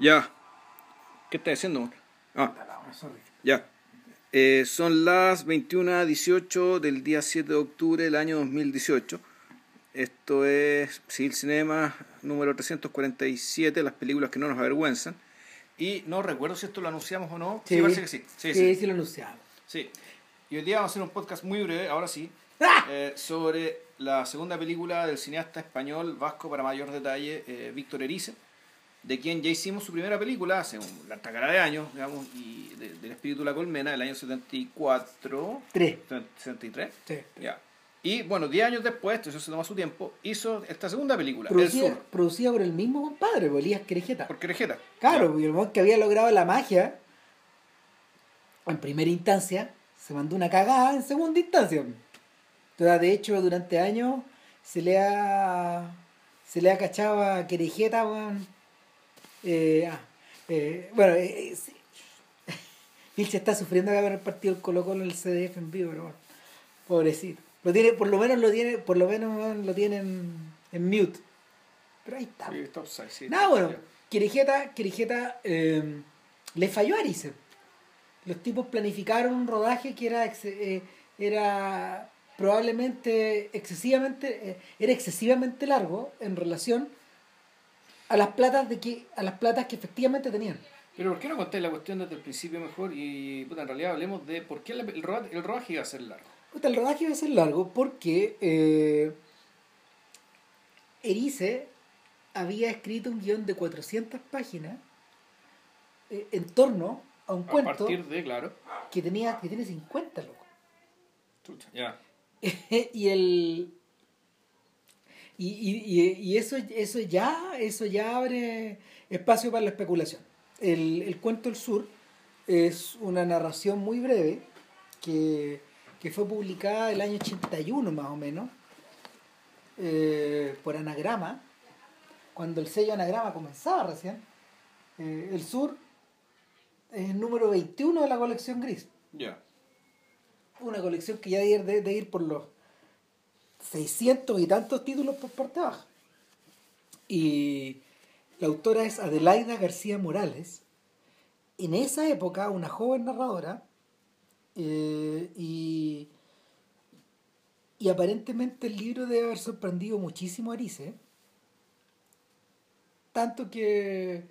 Ya. ¿Qué estás haciendo? Ah, ya. Eh, son las 21.18 del día 7 de octubre del año 2018. Esto es Civil Cinema número 347, las películas que no nos avergüenzan. Y no recuerdo si esto lo anunciamos o no. Sí, parece que sí. Sí, sí, sí lo anunciamos. Sí. Y hoy día vamos a hacer un podcast muy breve, ahora sí, ¡Ah! eh, sobre la segunda película del cineasta español vasco para mayor detalle, eh, Víctor Erice, de quien ya hicimos su primera película hace un larga cara de años, digamos, y de- del espíritu de la colmena, del año 74, Tres. 73. Sí. Ya. Y bueno, 10 años después, eso se toma su tiempo, hizo esta segunda película, El Producida, Sur, producida por el mismo compadre, por Elías Querejeta. por Querejeta. Claro, y el que había logrado la magia, en primera instancia, se mandó una cagada en segunda instancia. Entonces, de hecho, durante años se le ha se le ha cachado a Querejeta, weón. Eh, ah, eh, bueno, eh, eh, sí. Vilche está sufriendo acá con el partido del Colo Colo en el CDF en vivo, pero bueno, pobrecito. Lo tiene, por lo menos lo tiene, por lo menos lo tiene en, en mute. Pero ahí está. Sí, Nada, bueno, Querijeta eh, le falló a Arice. Los tipos planificaron un rodaje que era, eh, era probablemente excesivamente, era excesivamente largo en relación a las platas de que, a las platas que efectivamente tenían. Pero ¿por qué no contáis la cuestión desde el principio mejor? Y puta, en realidad hablemos de por qué el rodaje, el rodaje iba a ser largo. Puta, el rodaje iba a ser largo porque eh, Erice había escrito un guion de 400 páginas eh, en torno a un A cuento partir de, claro. que tenía que tiene 50 loco Chucha, ya. y el y, y, y, eso eso ya eso ya abre espacio para la especulación. El, el cuento del sur es una narración muy breve que, que fue publicada el año 81 más o menos eh, por anagrama cuando el sello anagrama comenzaba recién. Eh, el sur es el número 21 de la colección gris. Ya. una colección que ya debe ir, de, de ir por los 600 y tantos títulos por parte baja. Y la autora es Adelaida García Morales. En esa época, una joven narradora, eh, y, y aparentemente el libro debe haber sorprendido muchísimo a Arice. Tanto que,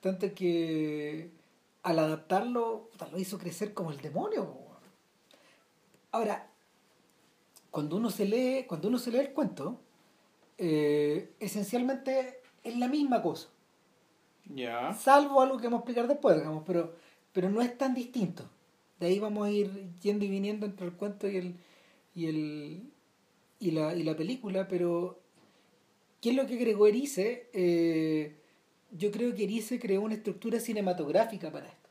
tanto que al adaptarlo, lo hizo crecer como el demonio. Ahora, cuando uno se lee, cuando uno se lee el cuento, eh, esencialmente es la misma cosa. Ya. Salvo algo que vamos a explicar después, digamos, pero, pero no es tan distinto. De ahí vamos a ir yendo y viniendo entre el cuento y el y el y la, y la película, pero ¿qué es lo que agregó Erice? Eh, yo creo que Erice creó una estructura cinematográfica para esto.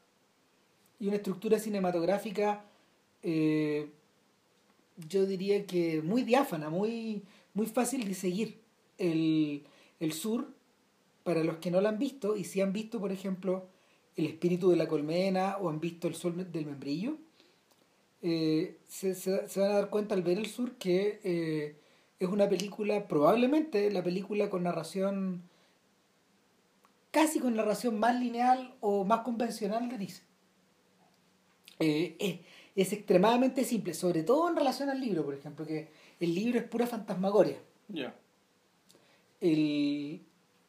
Y una estructura cinematográfica eh, yo diría que muy diáfana, muy, muy fácil de seguir. El, el sur, para los que no la han visto, y si han visto, por ejemplo, El espíritu de la colmena o han visto El sol del membrillo, eh, se, se- se van a dar cuenta al ver el sur que eh, es una película, probablemente la película con narración, casi con narración más lineal o más convencional de Disney. Eh, es, extremadamente simple, sobre todo en relación al libro, por ejemplo, que el libro es pura fantasmagoria. Ya.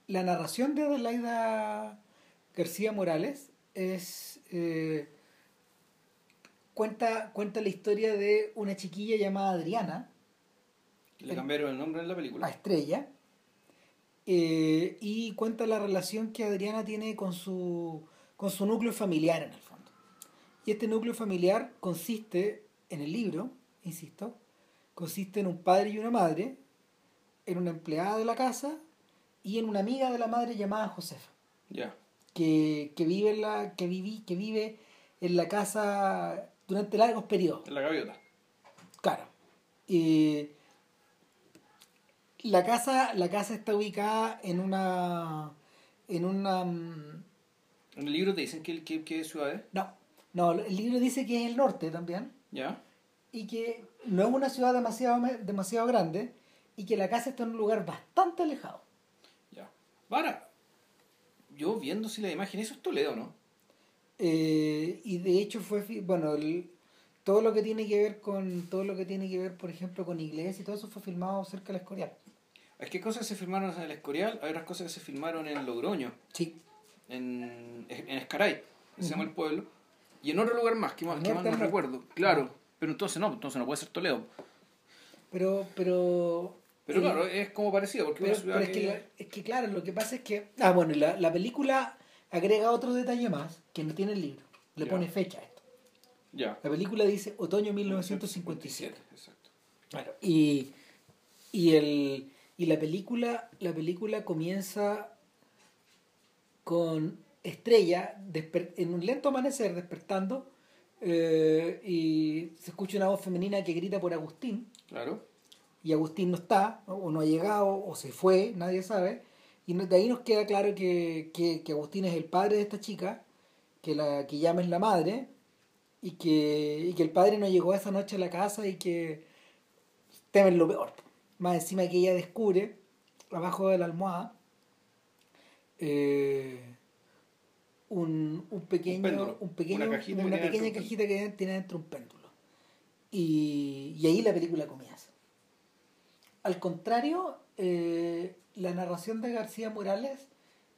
La narración de Adelaida García Morales es eh, cuenta, cuenta la historia de una chiquilla llamada Adriana, Le cambiaron el nombre en la a película. Estrella, eh, y cuenta la relación que Adriana tiene con su, con su núcleo familiar en el. Y este núcleo familiar consiste, en el libro, insisto, consiste en un padre y una madre, en una empleada de la casa y en una amiga de la madre llamada Josefa, Ya. que, que vive en la, que viví, que vive en la casa durante largos periodos. En la gaviota. Claro. Eh, la casa, la casa está ubicada en una. en una. mm, En el libro te dicen que, que, que ciudad es. No, no, el libro dice que es el norte también. Ya. Y que no es una ciudad demasiado, demasiado grande. Y que la casa está en un lugar bastante alejado. Ya. Para. yo viendo si la imagen, eso es Toledo, ¿no? Eh, y de hecho fue, bueno, todo lo que tiene que ver con, todo lo que tiene que ver, por ejemplo, con iglesia y todo eso fue filmado cerca del Escorial. Es que cosas se filmaron en el Escorial, hay otras cosas que se filmaron en Logroño. Sí. En, en Escaray, se llama el pueblo. Y en otro lugar más, que más, que más no recuerdo. Claro, pero entonces no, entonces no puede ser Toledo. Pero, pero... Pero claro, es como parecido, porque es, que, es que claro, lo que pasa es que... Ah, bueno, la, la película agrega otro detalle más que no tiene el libro. Le pone fecha a esto. Ya. La película dice otoño 1957. Exacto. Claro. Y, y, el, y la película la película comienza con Estrella en un lento amanecer despertando eh, y se escucha una voz femenina que grita por Agustín. Claro. Y Agustín no está, o no ha llegado, o se fue, nadie sabe. Y de ahí nos queda claro que, que, Agustín es el padre de esta chica, que la que llama es la madre, y que, y que el padre no llegó esa noche a la casa y que temen lo peor. Más encima que ella descubre, abajo de la almohada, eh, un, un, pequeño, un, pequeño, una, pequeña cajita que tiene dentro un péndulo. Y, y ahí la película comienza. Al contrario, eh, la narración de García Morales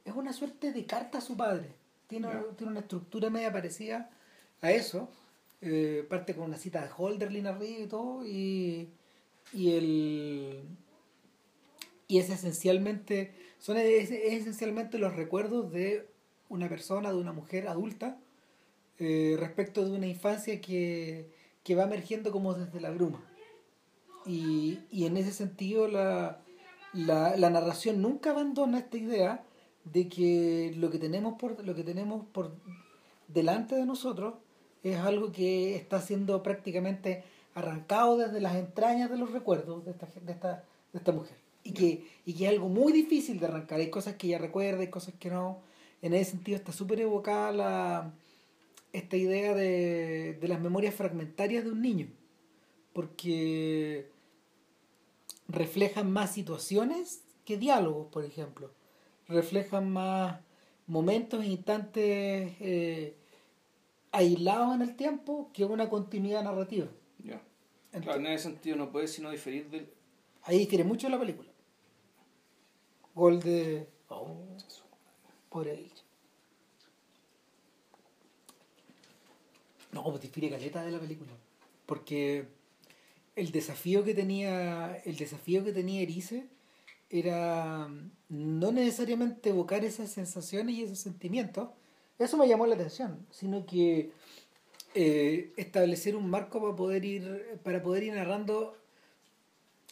es una suerte de carta a su padre. Tiene, tiene una estructura media parecida a eso. Eh, parte con una cita de Holderlin arriba y todo. Y, y el y es esencialmente son esencialmente los recuerdos de una persona de una mujer adulta eh, respecto de una infancia que, que, va emergiendo como desde la bruma. Y, y en ese sentido la, la, la, narración nunca abandona esta idea de que lo que tenemos por lo que tenemos por delante de nosotros es algo que está siendo prácticamente arrancado desde las entrañas de los recuerdos de esta, de esta, de esta mujer. Y que, y que es algo muy difícil de arrancar. Hay cosas que ella recuerda y cosas que no en ese sentido está súper evocada la, esta idea de, de las memorias fragmentarias de un niño porque reflejan más situaciones que diálogos, por ejemplo. Reflejan más momentos e instantes eh, aislados en el tiempo que una continuidad narrativa. Claro, en ese sentido no puede sino diferir del... Ahí difiere mucho la película. Gol de... Oh, No, pues difiere caleta de la película. Porque el desafío que tenía el desafío que tenía Erice era mm, no necesariamente evocar esas sensaciones y esos sentimientos eso me llamó la atención sino que eh, establecer un marco para poder ir para poder ir narrando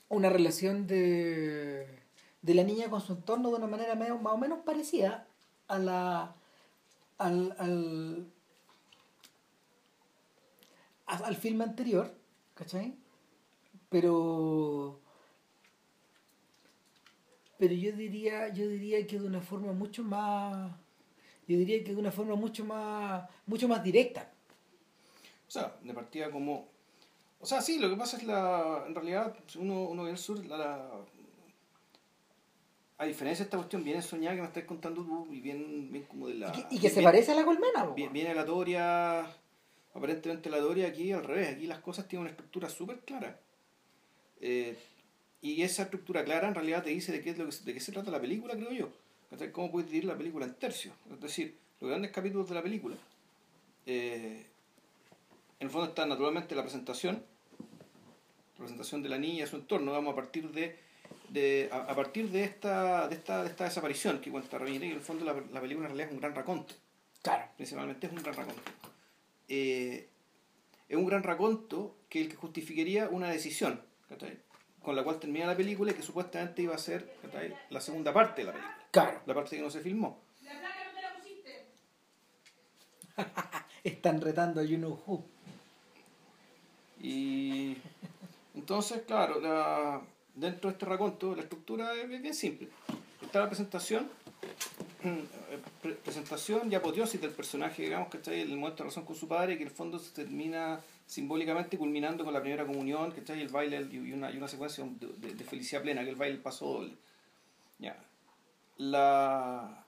una relación de, de la niña con su entorno de una manera más o menos parecida a la al, al, al filme anterior ¿cachai? pero pero yo diría yo diría que de una forma mucho más yo diría que de una forma mucho más mucho más directa o sea de partida como o sea sí lo que pasa es la en realidad uno uno ve el sur la, a diferencia de esta cuestión viene soñada que me estás contando tú y bien, bien como de la y que, se parece a la colmena bien, viene aleatoria aparentemente la aleatoria aquí al revés aquí las cosas tienen una estructura súper clara eh, y esa estructura clara en realidad te dice de qué, es lo de qué se trata la película, creo yo. ¿Cómo puedes dividir la película en tercios? Es decir, los grandes capítulos de la película. Eh, en el fondo está naturalmente la presentación, la presentación de la niña y su entorno. Vamos a partir de, de a, partir de esta, de esta, de esta desaparición que cuenta Rabinete, que en el fondo la, la, película en realidad es un gran raconto. Claro. Principalmente es un gran raconto. Eh, es un gran raconto que el que justificaría una decisión con la cual termina la película y que supuestamente iba a ser la segunda parte de la película. Claro. La parte que no se filmó. La placa no la pusiste. Están retando a You Know Who. Y entonces, claro, la, dentro de este raconto la estructura es bien simple. Está la presentación, presentación y apoteosis del personaje, digamos, que está ahí el momento de relación con su padre que en el fondo se termina simbólicamente culminando con la primera comunión, que está ahí el baile y una, y una secuencia de, felicidad plena, que el baile pasó doble. Ya. La,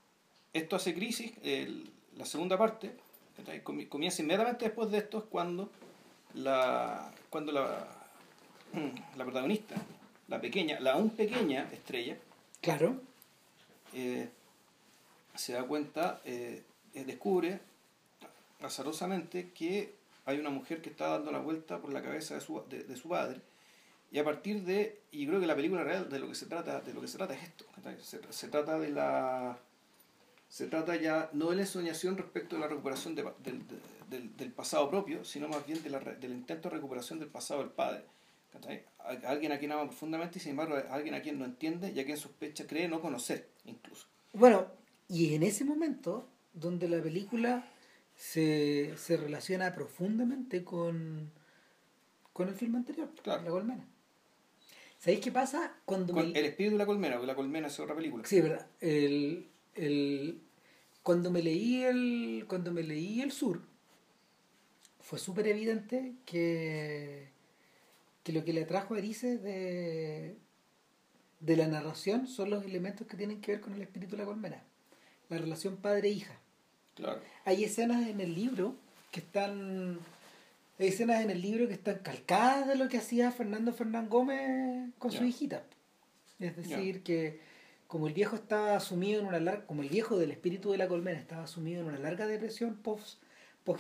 esto hace crisis, la segunda parte, comienza inmediatamente después de esto, es cuando la, cuando la, la protagonista, la pequeña, la aún pequeña estrella, claro, eh, se da cuenta, eh, descubre azarosamente que hay una mujer que está dando la vuelta por la cabeza de su, de, su padre y a partir de y creo que la película real de lo que se trata de lo que se trata es esto se, trata de la se trata ya no de la ensoñación respecto de la recuperación de, del, del, pasado propio sino más bien de la, del intento de recuperación del pasado del padre alguien a quien ama profundamente y sin embargo alguien a quien no entiende y a quien sospecha cree no conocer incluso bueno y en ese momento donde la película se, se relaciona profundamente con, con el filme anterior, La Colmena. ¿Sabéis qué pasa? Cuando El espíritu de la colmena, porque la colmena es otra película. Sí, verdad. El, el, cuando me leí el. Cuando me leí el sur, fue súper evidente que, que lo que le atrajo a Erice de, de la narración son los elementos que tienen que ver con el espíritu de la colmena. La relación padre-hija. Hay escenas en el libro que están. Hay escenas en el libro que están calcadas de lo que hacía Fernando Fernán Gómez con su hijita. Es decir, que como el viejo estaba sumido en una larga, como el viejo del espíritu de la colmena estaba sumido en una larga depresión post,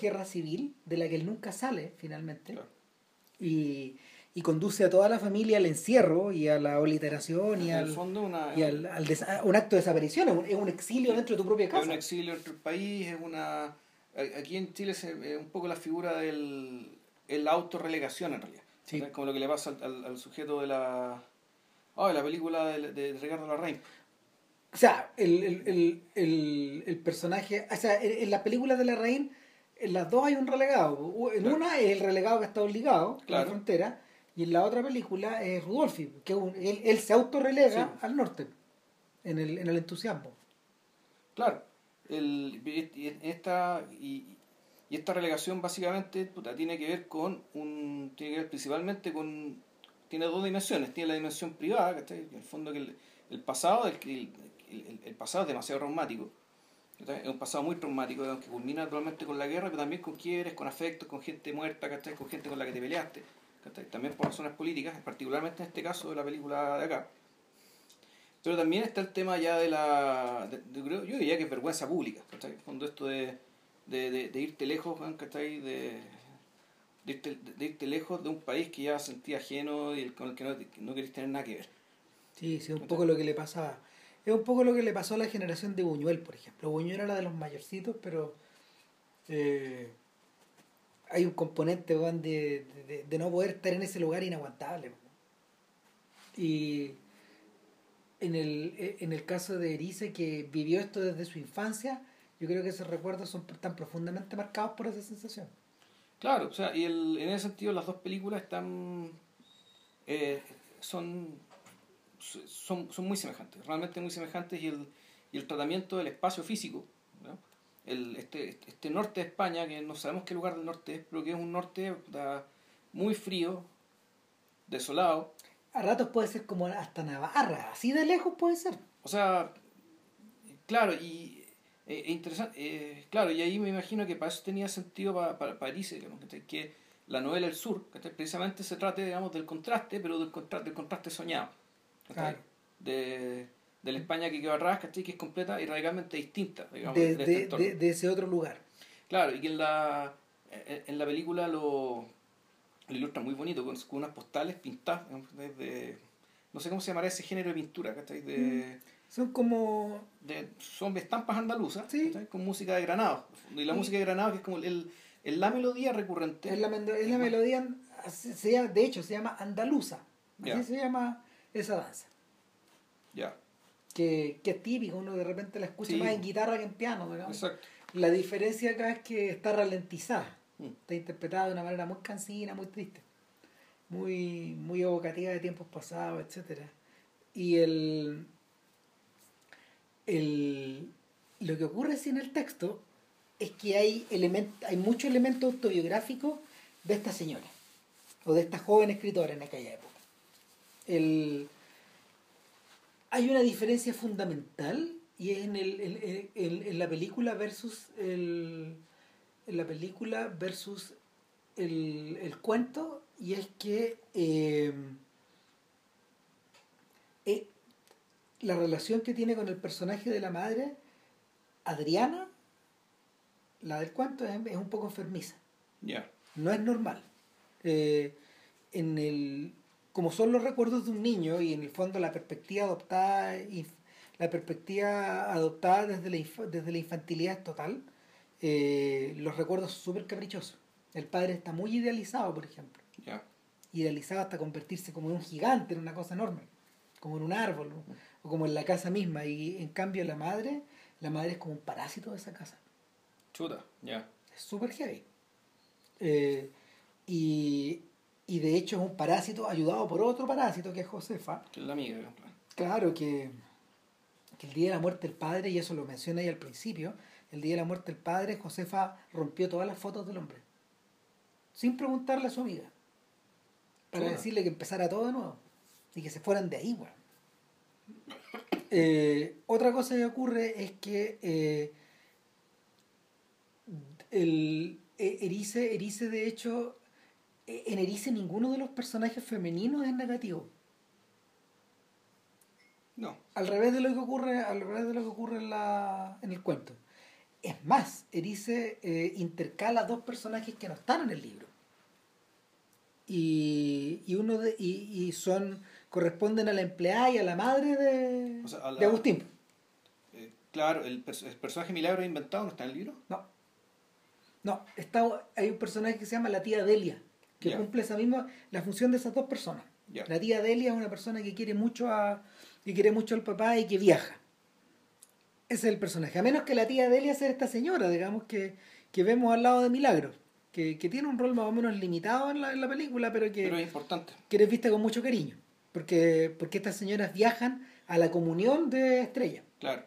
guerra civil, de la que él nunca sale finalmente, y, y, conduce a toda la familia al encierro y a la obliteración y, al, y al, al un acto de desaparición, es un, exilio dentro de tu propia casa. Es un exilio dentro del país, es una... Aquí en Chile es un poco la figura del el autorrelegación en realidad. Es como lo que le pasa al, al, sujeto de la... Oh, la película de, de Ricardo Larraín. O sea, el, el, el, el, personaje, o sea, en, la película de Larraín, en las dos hay un relegado. En una es el relegado que está obligado a la frontera, y en la otra película es Rudolfi, que él, él, se autorrelega al norte, en el, en el entusiasmo. Claro, el, esta, y, y esta relegación básicamente tiene que ver con un. tiene que ver principalmente con. tiene dos dimensiones. Tiene la dimensión privada, que en el fondo que el, pasado, el, el, pasado es demasiado traumático. Es un pasado muy traumático, que culmina actualmente con la guerra, pero también con quiebres, con afectos, con gente muerta, con gente con la que te peleaste también por razones políticas, particularmente en este caso de la película de acá. Pero también está el tema ya de la. yo diría que es vergüenza pública, ¿cachai? Cuando esto de, de, irte lejos, ¿cachai? De, de, irte, de irte lejos de un país que ya sentía ajeno y con el que no, no querés tener nada que ver. Sí, sí, es un poco lo que le pasa. Es un poco lo que le pasó a la generación de Buñuel, por ejemplo. Buñuel era la de los mayorcitos, pero. Eh, hay un componente de, de, no poder estar en ese lugar inaguantable. Y en el, en el caso de Erice, que vivió esto desde su infancia, yo creo que esos recuerdos son tan profundamente marcados por esa sensación. Claro, o sea, y el, en ese sentido las dos películas están eh, son, son, son muy semejantes, realmente muy semejantes y el, y el tratamiento del espacio físico el, este, este norte de España, que no sabemos qué lugar del norte es, pero que es un norte muy frío, desolado. A ratos puede ser como hasta Navarra, así de lejos puede ser. O sea, claro, y eh, interesante, eh, claro, y ahí me imagino que para eso tenía sentido para, para París, que la novela El Sur, que precisamente se trate, digamos, del contraste, pero del contraste, del contraste soñado. De, de la España que quedó atrás, Que es completa y radicalmente distinta, digamos, de, este de, ese otro lugar. Claro, y que en la, en la película lo, lo ilustra muy bonito, con, unas postales pintadas, desde, no sé cómo se llamará ese género de pintura, ¿cachai? De, mm. son como... De, son estampas andaluzas, con música de Granado. Y la música de Granado que es como el, el, la melodía recurrente. Es la, es la melodía, se de hecho se llama andaluza, así se llama esa danza. Ya que, que es típico, uno de repente la escucha más en guitarra que en piano. La diferencia acá es que está ralentizada, mm. está interpretada de una manera muy cansina, muy triste, muy, muy evocativa de tiempos pasados, etc. Y el, el, lo que ocurre sin el texto es que hay, element, hay muchos elementos autobiográficos de esta señora, o de esta joven escritora en aquella época. El, hay una diferencia fundamental y en, el, en la película versus el, en la película versus el, el cuento y es que eh, eh, la relación que tiene con el personaje de la madre Adriana la del cuento es, un poco enfermiza. No es normal. Eh, en el como son los recuerdos de un niño y en el fondo la perspectiva adoptada la perspectiva adoptada desde la, desde la infantilidad total eh, los recuerdos son súper caprichosos. El padre está muy idealizado, por ejemplo. Idealizado hasta convertirse como en un gigante, en una cosa enorme, como en un árbol, o como en la casa misma. Y en cambio la madre, la madre es como un parásito de esa casa. Chuta, ya. Es súper heavy. Eh, y, y de hecho es un parásito ayudado por otro parásito que es Josefa. Que es la amiga. Claro, que, que el día de la muerte del padre, y eso lo menciona ahí al principio, el día de la muerte del padre, Josefa rompió todas las fotos del hombre. Sin preguntarle a su amiga. Para decirle que empezara todo de nuevo. Y que se fueran de ahí, eh, otra cosa que ocurre es que eh, el eh, Erice, Erice, de hecho, en Erice ninguno de los personajes femeninos es negativo. No. Al revés de lo que ocurre, al revés de lo que ocurre en, la, en el cuento. Es más, Erice eh, intercala dos personajes que no están en el libro. Y, y uno de, y, son corresponden a la empleada y a la madre de, de Agustín. Eh, claro, el, personaje milagro inventado no está en el libro. No. No, está, hay un personaje que se llama la tía Delia, que cumple esa misma, la función de esas dos personas. La tía Delia es una persona que quiere mucho a, que quiere mucho al papá y que viaja. Ese es el personaje. A menos que la tía Delia sea esta señora, digamos, que, que vemos al lado de Milagro. Que, que, tiene un rol más o menos limitado en la, en la película, pero que, pero es importante. que eres vista con mucho cariño. Porque, porque estas señoras viajan a la comunión de Estrella. Claro.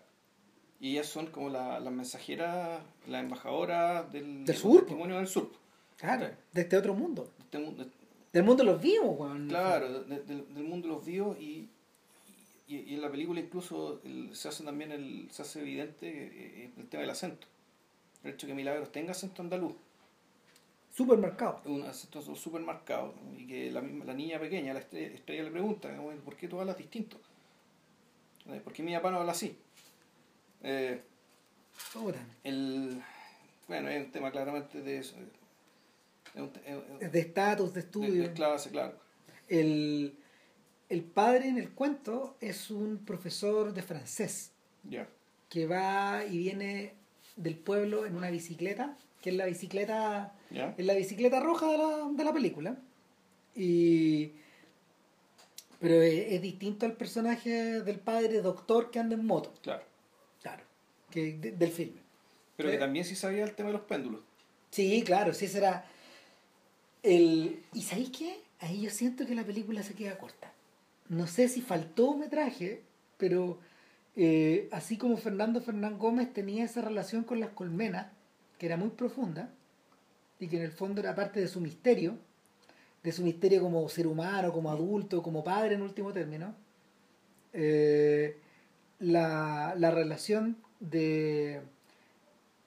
Y ellas son como las la mensajeras, la embajadora del, del sur. del sur. Claro, de este otro mundo. Este mundo. Del mundo de los vivos, Juan. Claro, del mundo de los vivos y, y, en la película incluso se hace también el, se hace evidente eh, el tema del acento. El hecho que Milagros tenga acento andaluz. Súper marcado. Un acento súper marcado. Y que la, misma, la niña pequeña, la estrella, le pregunta, ¿por qué tú hablas distinto? Eh, ¿Por qué mi papá no habla así? Eh, el, bueno, es un tema claramente de de estatus, de estudio. De, clase, claro. El, el padre en el cuento es un profesor de francés que va y viene del pueblo en una bicicleta, que es la bicicleta, es la bicicleta roja de la, de la película. Y pero es, distinto al personaje del padre doctor que anda en moto. Claro. Claro. Que del filme. Pero que también sí sabía el tema de los péndulos. Sí, claro, sí será. El... ¿Y sabéis qué? Ahí yo siento que la película se queda corta no sé si faltó metraje, pero eh, así como Fernando Fernán Gómez tenía esa relación con las colmenas, que era muy profunda, y que en el fondo era parte de su misterio, de su misterio como ser humano, como adulto, como padre en último término, eh, la, la, relación de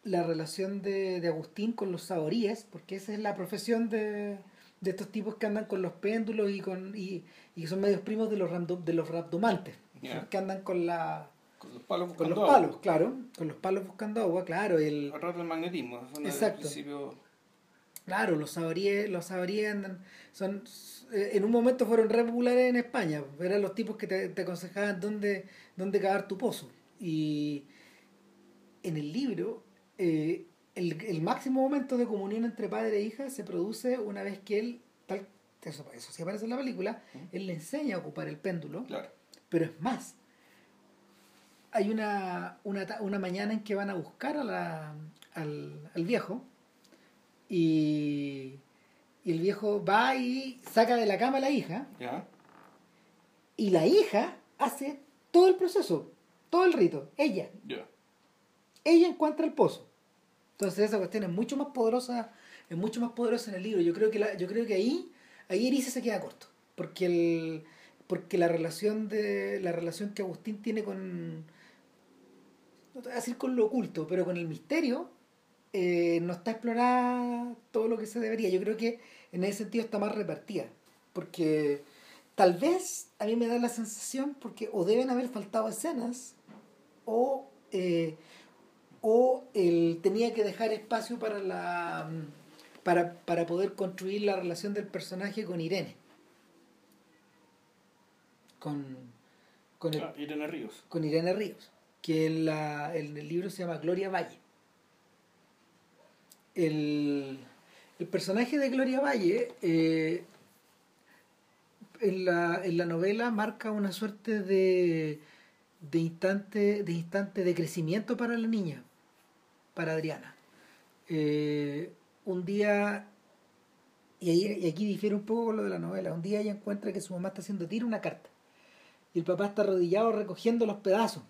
la relación de, de Agustín con los saboríes, porque esa es la profesión de, de estos tipos que andan con los péndulos y con y, y son medios primos de los de los raptomantes que andan con la con los palos con los palos claro con los palos buscando agua claro el el magnetismo exacto. claro los sabríes los sabríes andan son eh, en un momento fueron re populares en España eran los tipos que te, te aconsejaban dónde dónde cavar tu pozo y en el libro eh, el, el, máximo momento de comunión entre padre e hija se produce una vez que él, tal, eso, eso sí aparece en la película, él le enseña a ocupar el péndulo, claro. pero es más. Hay una, una, una, mañana en que van a buscar a la, al, al viejo y, y, el viejo va y saca de la cama a la hija y la hija hace todo el proceso, todo el rito, ella. Ella encuentra el pozo entonces esa cuestión es mucho más poderosa, es mucho más poderosa en el libro. Yo creo que la, yo creo que ahí, ahí Erice se queda corto. Porque el, porque la relación de. la relación que Agustín tiene con no te voy a decir con lo oculto, pero con el misterio, eh, no está explorada todo lo que se debería. Yo creo que en ese sentido está más repartida. Porque tal vez a mí me da la sensación, porque o deben haber faltado escenas, o, eh, o él tenía que dejar espacio para la para, para poder construir la relación del personaje con Irene. Con, con ah, Irene Ríos. Con Irene Ríos, que en, la, en el libro se llama Gloria Valle. El, el personaje de Gloria Valle eh, en, la, en la novela marca una suerte de, de, instante, de instante de crecimiento para la niña, para Adriana. Eh, un día, y, aquí difiere un poco con lo de la novela, un día ella encuentra que su mamá está haciendo tiro una carta y el papá está arrodillado recogiendo los pedazos.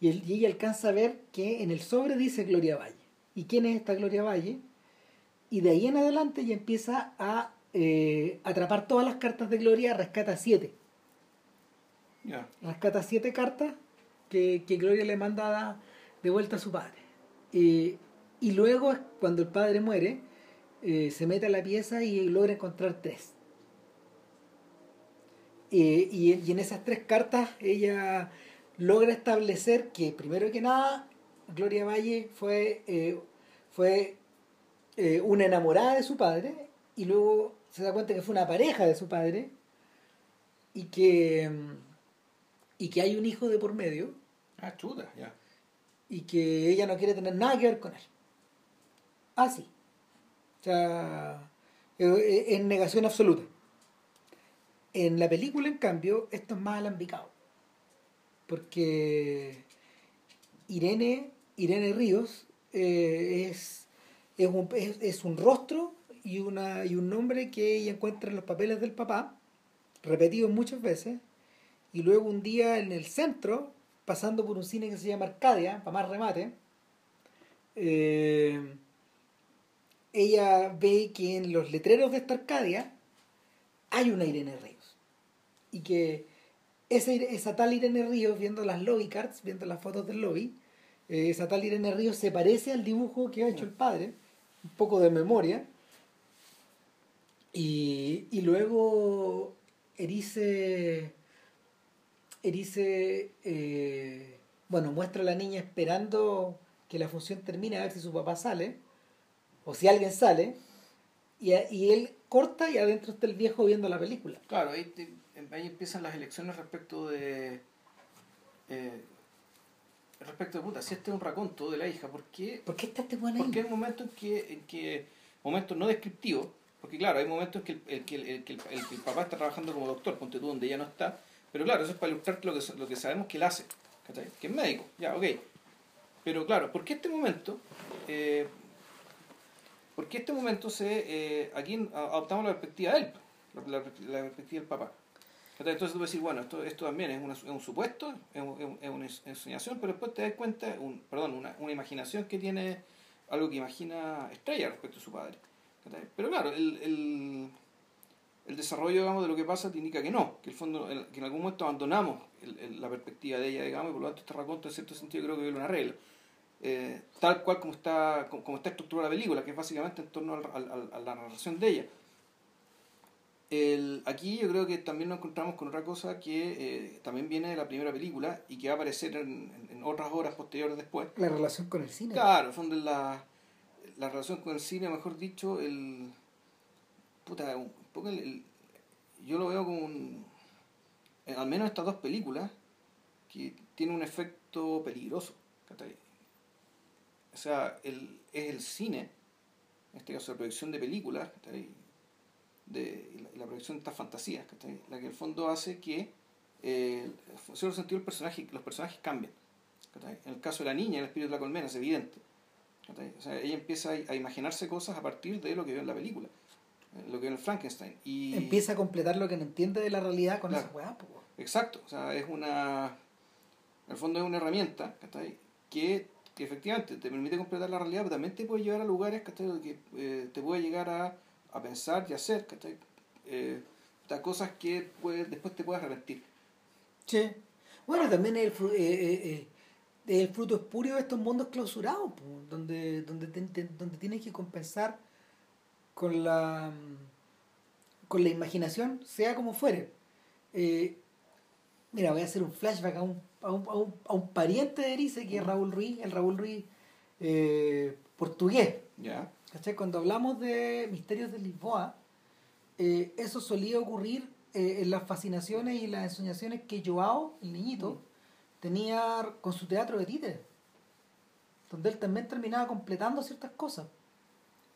Y, y ella alcanza a ver que en el sobre dice Gloria Valle. ¿Y quién es esta Gloria Valle? Y de ahí en adelante ella empieza a eh, atrapar todas las cartas de Gloria, rescata siete. Rescata siete cartas que, que, Gloria le manda de vuelta a su padre. Eh, y luego, cuando el padre muere, eh, se mete a la pieza y logra encontrar tres. y, y, en esas tres cartas ella logra establecer que, primero que nada, Gloria Valle fue, fue una enamorada de su padre y luego se da cuenta que fue una pareja de su padre y que y que hay un hijo de por medio. Ah, chuda, ya. Y que ella no quiere tener nada que ver con él. Así. Ah, o sea, es negación absoluta. En la película, en cambio, esto es más alambicado. Porque Irene, Irene Ríos eh, es, es, un, es un rostro y, una, y un nombre que ella encuentra en los papeles del papá, repetidos muchas veces, y luego un día en el centro, pasando por un cine que se llama Arcadia, para más remate, eh, ella ve que en los letreros de esta Arcadia hay una Irene Ríos. Y que esa, esa tal Irene Ríos, viendo las lobby cards, viendo las fotos del lobby, eh, esa tal Irene Ríos se parece al dibujo que ha hecho el padre, un poco de memoria, y, y luego Erice, Erice eh, bueno, muestra a la niña esperando que la función termine a ver si su papá sale, o si alguien sale, y, y él corta y adentro está el viejo viendo la película. Claro, ahí, ahí empiezan las elecciones respecto de... Eh, respecto de puta, si este es un raconto de la hija, ¿por qué? ¿Por qué está este buen ahí? Porque hay momentos en que, en que momentos no descriptivos, porque claro, hay momentos en que el, que el, que el, papá está trabajando como doctor, ponte tú donde ya no está, pero claro, eso es para ilustrar lo que, lo que sabemos que él hace, que es médico, ya, ok. Pero claro, ¿por qué este momento? Eh, ¿Por qué este momento se, eh, aquí adoptamos la perspectiva de él, la, perspectiva del papá? Entonces tú a decir, bueno, esto, esto también es, una, es un supuesto, es, es, una ensoñación, pero después te das cuenta, un, perdón, una, una imaginación que tiene algo que imagina Estrella respecto a su padre. Pero claro, el, el, el, desarrollo digamos, de lo que pasa te indica que no, que, el fondo, que en algún momento abandonamos la perspectiva de ella, digamos, y por lo tanto este raconto en cierto sentido creo que viene una regla. Eh, tal cual como está, como, está estructurada la película, que es básicamente en torno al, a la narración de ella. El, aquí yo creo que también nos encontramos con otra cosa que eh, también viene de la primera película y que va a aparecer en, en, otras horas posteriores después. La relación con el cine. Claro, en fondo la, la relación con el cine, mejor dicho, el. Puta, un poco el, yo lo veo como un. Eh, al menos estas dos películas, que tiene un efecto peligroso. O sea, el, es el cine, en este caso la proyección de películas, de la, proyección de estas fantasías, la que en el fondo hace que, eh, en cierto sentido, el personaje, los personajes cambian. En el caso de la niña, el espíritu de la colmena es evidente o sea, ella empieza a imaginarse cosas a partir de lo que ve en la película, eh, lo que en el Frankenstein. Y... Empieza a completar lo que no entiende de la realidad con esa weá. Exacto, o sea, es una. En el fondo es una herramienta que, que efectivamente te permite completar la realidad, pero también te puede llevar a lugares que eh, te puede llegar a, a pensar y hacer eh, cosas que después te puedas arrepentir. Sí. Bueno, también el, eh, el fruto espurio de estos mundos clausurados, donde, donde, donde tienes que compensar con la, con la imaginación, sea como fuere. Eh, mira, voy a hacer un flashback a un, a un, a un, pariente de Erice, que es Raúl Ruiz, el Raúl Ruiz eh, portugués. Cuando hablamos de misterios de Lisboa, eh, eso solía ocurrir en las fascinaciones y las ensoñaciones que Joao, el niñito, tenía con su teatro de títeres, donde él también terminaba completando ciertas cosas.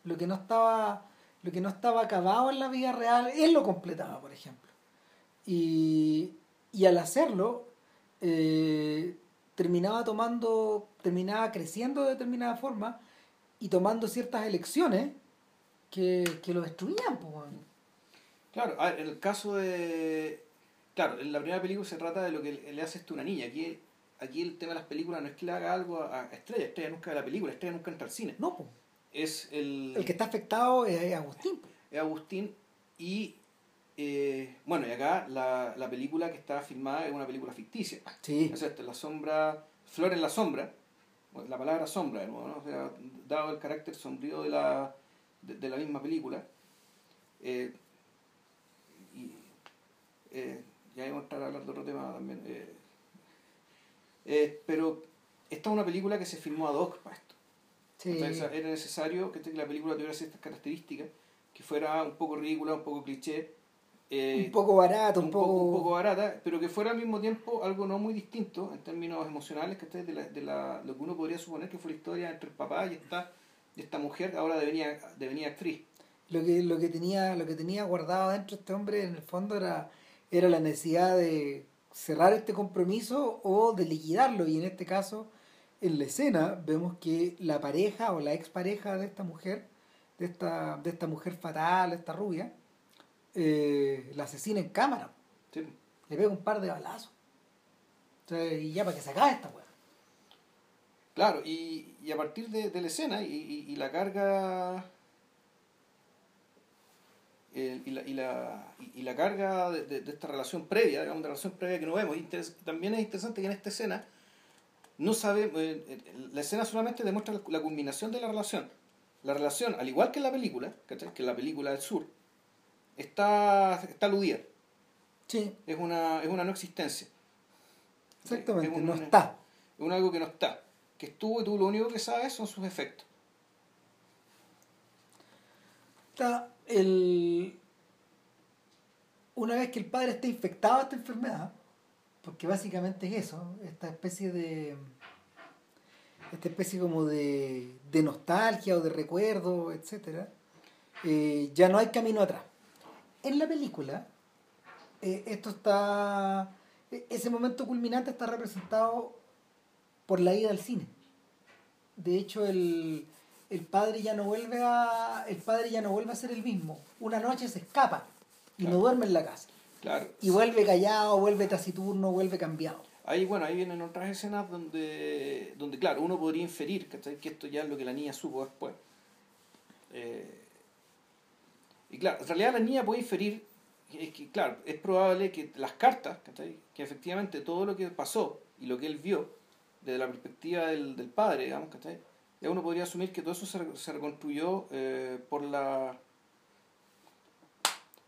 Lo que no estaba, lo que no estaba acabado en la vida real, él lo completaba, por ejemplo. Y, y al hacerlo, eh, terminaba tomando, terminaba creciendo de determinada forma y tomando ciertas elecciones que, que lo destruían. Claro, en el caso de Claro, en la primera película se trata de lo que le hace esto a una niña. Aquí, aquí el tema de las películas no es que le haga algo a, Estrella. Estrella nunca ve la película, Estrella nunca entra al cine. No, pues. Es el... El que está afectado es Agustín. Es Agustín y... Eh, bueno, y acá la, la, película que está filmada es una película ficticia. Sí. Es esta, La Sombra... Flor en la Sombra. La palabra sombra, de nuevo, ¿no? O sea, dado el carácter sombrío de la, de, la misma película. Eh, y, eh, ya vamos a estar hablando de otro tema también. Pero esta es una película que se filmó ad hoc para esto. era necesario que la película tuviera ciertas características, que fuera un poco ridícula, un poco cliché. Eh, un poco barata, un, poco... un poco barata, pero que fuera al mismo tiempo algo no muy distinto en términos emocionales que de, la, de la, lo que uno podría suponer que fue la historia entre el papá y esta, esta mujer que ahora devenía, devenía actriz. Lo que, lo, que tenía, lo que tenía guardado dentro este hombre en el fondo era era la necesidad de cerrar este compromiso o de liquidarlo. Y en este caso, en la escena, vemos que la pareja o la expareja de esta mujer, de esta, de esta mujer fatal, esta rubia, eh, la asesina en cámara. Le pega un par de balazos. y ya para que se acabe esta weá. Claro, y, y, a partir de, de la escena y, y, la carga y, la, y, la, y la carga de, de, esta relación previa, digamos, de relación previa que no vemos. también es interesante que en esta escena no sabe, eh, eh, la escena solamente demuestra la, culminación de la relación. La relación, al igual que en la película, ¿cachai? que en la película del sur, está, está aludida. Sí. Es una, es una no existencia. Exactamente, no está. Es un algo que no está. Que estuvo y tú lo único que sabes son sus efectos. Está el, una vez que el padre está infectado de esta enfermedad, porque básicamente es eso, esta especie de esta especie como de, de nostalgia o de recuerdo, etcétera, eh, ya no hay camino atrás. En la película, eh, esto está. Ese momento culminante está representado por la ida al cine. De hecho, el, el padre ya no vuelve a el padre ya no vuelve a ser el mismo una noche se escapa y no duerme en la casa claro. y vuelve callado vuelve taciturno vuelve cambiado. Ahí bueno ahí vienen otras escenas donde donde claro uno podría inferir que esto ya es lo que la niña supo después. Eh, y claro en realidad la niña puede inferir es que claro es probable que las cartas que efectivamente todo lo que pasó y lo que él vio desde la perspectiva del, del padre digamos ¿cachai? ya uno podría asumir que todo eso se, se reconstruyó eh, por la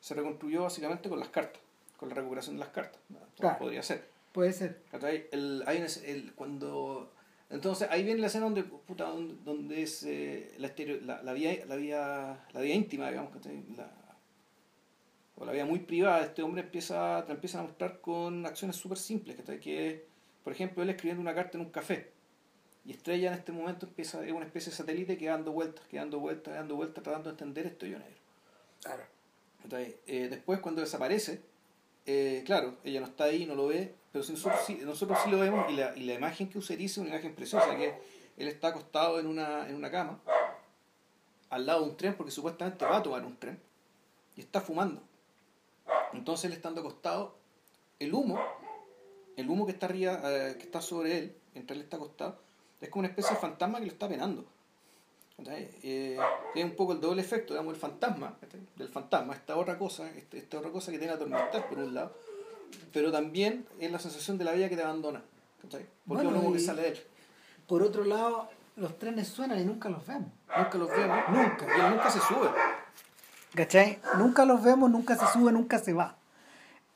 se reconstruyó básicamente con las cartas con la recuperación de las cartas podría ser. Puede ser. El, hay el, cuando entonces ahí viene la escena donde puta, donde, es eh, la, la, la, vía, la, vía, la vía íntima digamos la, o la vida muy privada de este hombre empieza te empiezan a mostrar con acciones súper simples que por ejemplo él escribiendo una carta en un café y Estrella en este momento empieza, es una especie de satélite que dando vueltas, que dando vueltas, dando vueltas, tratando de entender esto yo negro. Claro. Eh, después cuando desaparece, eh, claro, ella no está ahí, no lo ve, pero nosotros, sí, nosotros sí lo vemos y la, y la imagen que usted es una imagen preciosa, que él está acostado en una, en una cama, al lado de un tren, porque supuestamente va a tomar un tren, y está fumando. Entonces él estando acostado, el humo, el humo que está arriba, eh, que está sobre él, mientras él está acostado, es como una especie de fantasma que lo está penando. Eh, es un poco el doble efecto, digamos, el fantasma, del fantasma, esta otra cosa, este, esta otra cosa que tiene atormentar por un lado, pero también es la sensación de la vida que te abandona, porque es un que sale de él. por otro lado, los trenes suenan y nunca los vemos. Nunca los vemos. Nunca. Y él nunca se sube. ¿Cachai? Nunca los vemos, nunca se sube, nunca se va.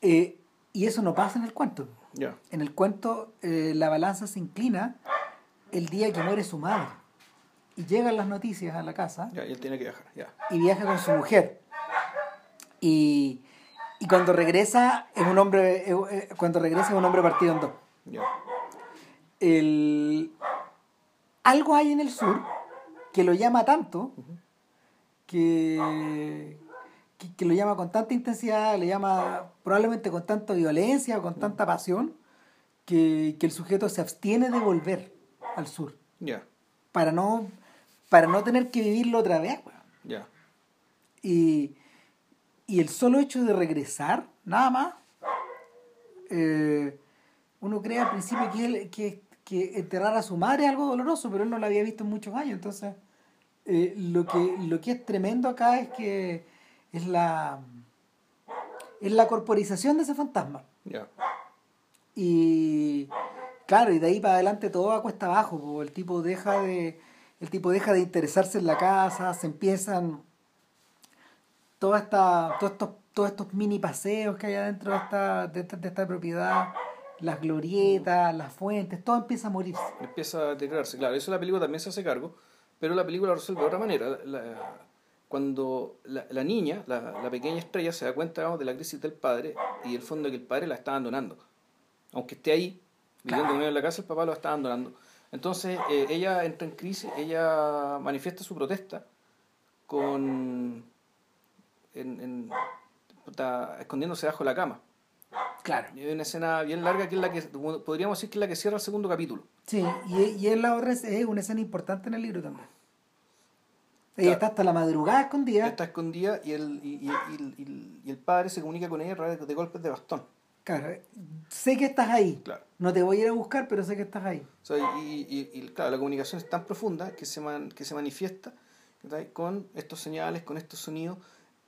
Eh, y eso no pasa en el cuento. En el cuento, eh, la balanza se inclina el día que muere su madre. Y llegan las noticias a la casa. Ya, y él tiene que viajar, ya. Y viaja con su mujer. Y, y cuando regresa es un hombre eh, eh, cuando regresa es un hombre partido en dos. Ya. El, algo hay en el sur que lo llama tanto que, que, que lo llama con tanta intensidad, le llama probablemente con tanta violencia o con tanta pasión que, que el sujeto se abstiene de volver al sur Ya. para no para no tener que vivirlo otra vez. weón. Ya. Y, y el solo hecho de regresar, nada más, eh, uno cree al principio que, él, que, que enterrar a su madre es algo doloroso, pero él no la había visto en muchos años. Entonces, eh, lo, que, lo que es tremendo acá es que es la, es la corporización de ese fantasma. Ya. Y claro, y de ahí para adelante todo va cuesta abajo, el tipo deja de el tipo deja de interesarse en la casa, se empiezan toda esta, todos estos, todos estos mini paseos que hay adentro de esta, de esta, de esta propiedad, las glorietas, las fuentes, todo empieza a morirse. Empieza a deteriorarse. Claro, eso la película también se hace cargo, pero la película lo resuelve de otra manera. La- cuando la, la niña, la, pequeña estrella, se da cuenta digamos, de la crisis del padre y el fondo que el padre la está abandonando. Aunque esté ahí, viviendo Claro. en de la casa, el papá lo está abandonando. Entonces eh, ella entra en crisis, ella manifiesta su protesta con. En, en- puta, escondiéndose bajo la cama. Claro. Y hay una escena bien larga que es la que podríamos decir que es la que cierra el segundo capítulo. Sí, y, y es la otra es una escena importante en el libro también. Ella Claro. está hasta la madrugada escondida. Está escondida y el, y- y- y el padre se comunica con ella a través de golpes de bastón. Claro, sé que estás ahí. Claro. No te voy a ir a buscar, pero sé que estás ahí. O y, y- claro, la comunicación es tan profunda que se, man- que se manifiesta con estos señales, con estos sonidos.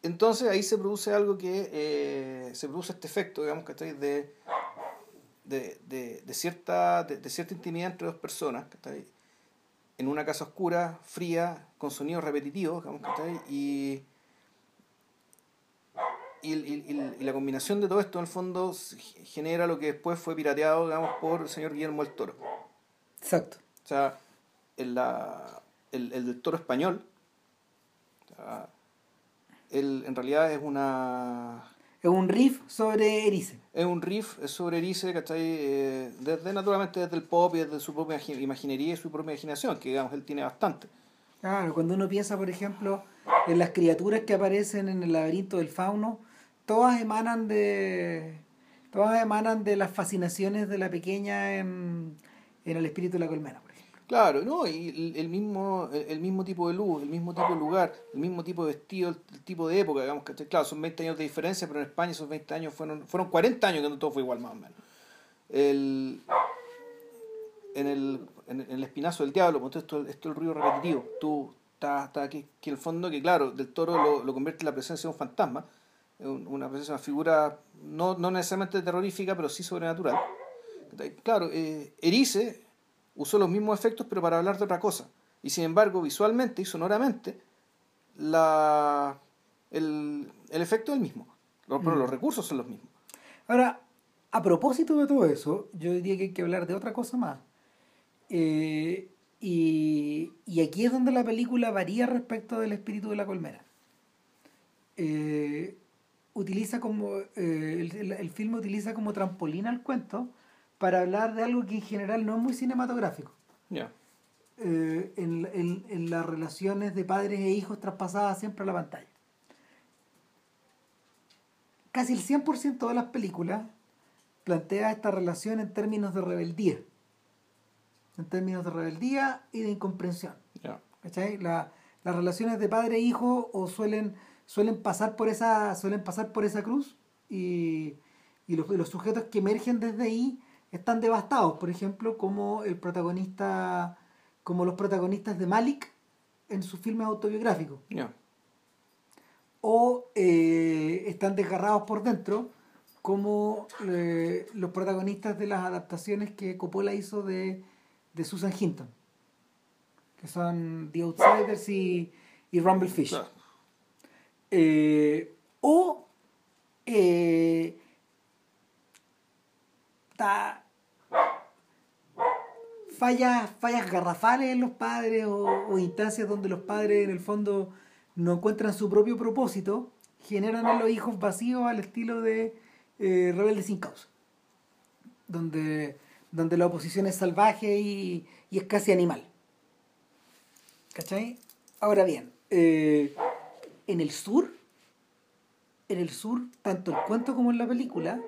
Entonces ahí se produce algo que eh, se produce este efecto, digamos, ¿cachai? De, de, de, de cierta, de, de intimidad entre dos personas, ¿cachai? en una casa oscura, fría, con sonidos repetitivos, digamos, y, y, el- y- y- y la combinación de todo esto en el fondo genera lo que después fue pirateado digamos, por el señor Guillermo del Toro. Exacto. O sea, el, la, el, el del toro español, o sea, él en realidad es una Es un riff sobre Erice. es un riff sobre Erice, ¿cachai? Eh, desde, naturalmente desde el pop y desde su propia imagi- imaginería y su propia imaginación, que digamos él tiene bastante. Claro, cuando uno piensa, por ejemplo, en las criaturas que aparecen en el laberinto del fauno, todas emanan de. Todas emanan de las fascinaciones de la pequeña en, en el espíritu de la colmena, por ejemplo. Claro, ¿no? Y el, mismo, el, mismo tipo de luz, el mismo tipo de lugar, el mismo tipo de vestido, el, tipo de época, digamos, que claro, son 20 años de diferencia, pero en España esos 20 años fueron, fueron 40 años que no todo fue igual más o menos. El, en, el, en, el espinazo del diablo, pues, esto, esto es el ruido repetitivo, tú estás, estás aquí, que el fondo que claro, del toro lo, lo convierte en la presencia de un fantasma, una una figura no, no necesariamente terrorífica, pero sí sobrenatural. Claro, eh, Erice usó los mismos efectos pero para hablar de otra cosa. Y sin embargo, visualmente y sonoramente, la, el, el efecto es el mismo. Los, pero Mm. los recursos son los mismos. Ahora, a propósito de todo eso, yo diría que hay que hablar de otra cosa más. Eh, y, y aquí es donde la película varía respecto del espíritu de la colmena. Eh, utiliza como eh, el, el- el filme utiliza como trampolín al cuento para hablar de algo que en general no es muy cinematográfico. Ya. Eh, en, en- en las relaciones de padres e hijos traspasadas siempre a la pantalla. Casi el 100% de las películas plantea esta relación en términos de rebeldía. En términos de rebeldía y de incomprensión. Ya. ¿cachai? La- las relaciones de padre e hijo o suelen, suelen, pasar por esa, suelen pasar por esa cruz y, y los, los sujetos que emergen desde ahí están devastados, por ejemplo, como el protagonista, como los protagonistas de Malik en sus filmes autobiográficos, Ya. o eh, están desgarrados por dentro, como eh, los protagonistas de las adaptaciones que Coppola hizo de, de Susan Hinton. que son The Outsiders y, y Rumblefish. Eh, o eh, fallas, fallas garrafales en los padres o, instancias donde los padres en el fondo no encuentran su propio propósito, generan en los hijos vacíos al estilo de eh, Rebelde sin causa, donde, donde la oposición es salvaje y, y es casi animal. ¿Cachai? Ahora bien, eh, en el sur, en el sur, tanto el cuento como en la película,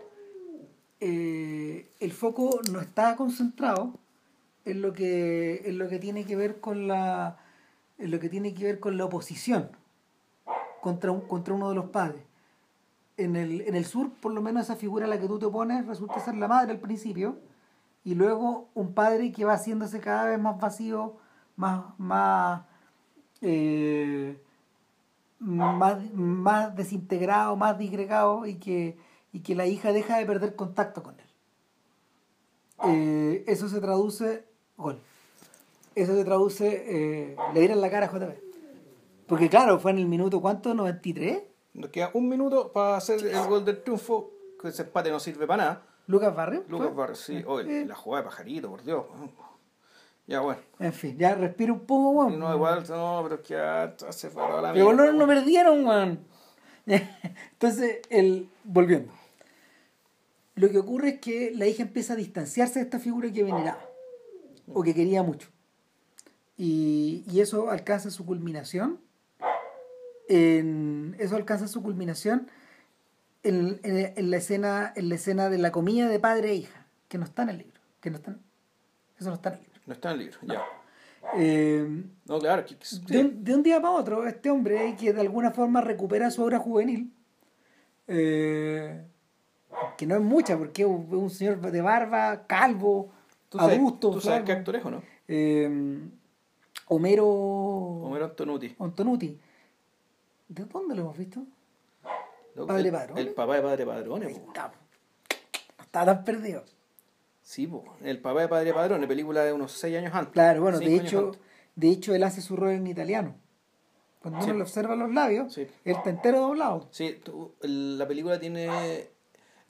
eh, el foco no está concentrado en lo que en lo que tiene que ver con la en lo que tiene que ver con la oposición contra un, contra uno de los padres. En el, en el sur por lo menos esa figura a la que tú te opones resulta ser la madre al principio y luego un padre que va haciéndose cada vez más vacío más más eh, más, más desintegrado más disgregado y que y que la hija deja de perder contacto con él. Eh, eso se traduce, gol. Eso se traduce, eh, le dieron la cara a JB. Porque claro, fue en el minuto, ¿cuánto? ¿93? Nos queda un minuto para hacer el gol del triunfo, que ese empate no sirve para nada. ¿Lucas Barrio? Lucas Barrio, sí. Oye, la jugada de pajarito, por Dios. Ya, bueno. En fin, ya respira un poco, weón. No, igual, no, pero es que ya se fue la Pero no, no perdieron, weón. Entonces, el, volviendo. Lo que ocurre es que la hija empieza a distanciarse de esta figura que veneraba o que quería mucho. Y, eso alcanza su culminación. En, eso alcanza su culminación en, la escena, en la escena de la comida de padre e hija, que no está en el libro. Que no está eso no está en el libro. No está en el libro, ya. Eh, no, claro. de, un, día para otro, este hombre que de alguna forma recupera su obra juvenil, eh, que no es mucha, porque es un señor de barba, calvo, adusto. ¿Tú sabes qué actor es o no? Eh, Homero. Homero Antonuti. Antonuti. ¿De dónde lo hemos visto? Padre Padrón. El papá de Padre Padrón. Está, no está tan perdido. Sí, el papá de Padre Padrón, película de unos seis años antes. Claro, bueno, de hecho, de hecho él hace su rol en italiano. Cuando uno le observa los labios, él está entero doblado. Sí, la película tiene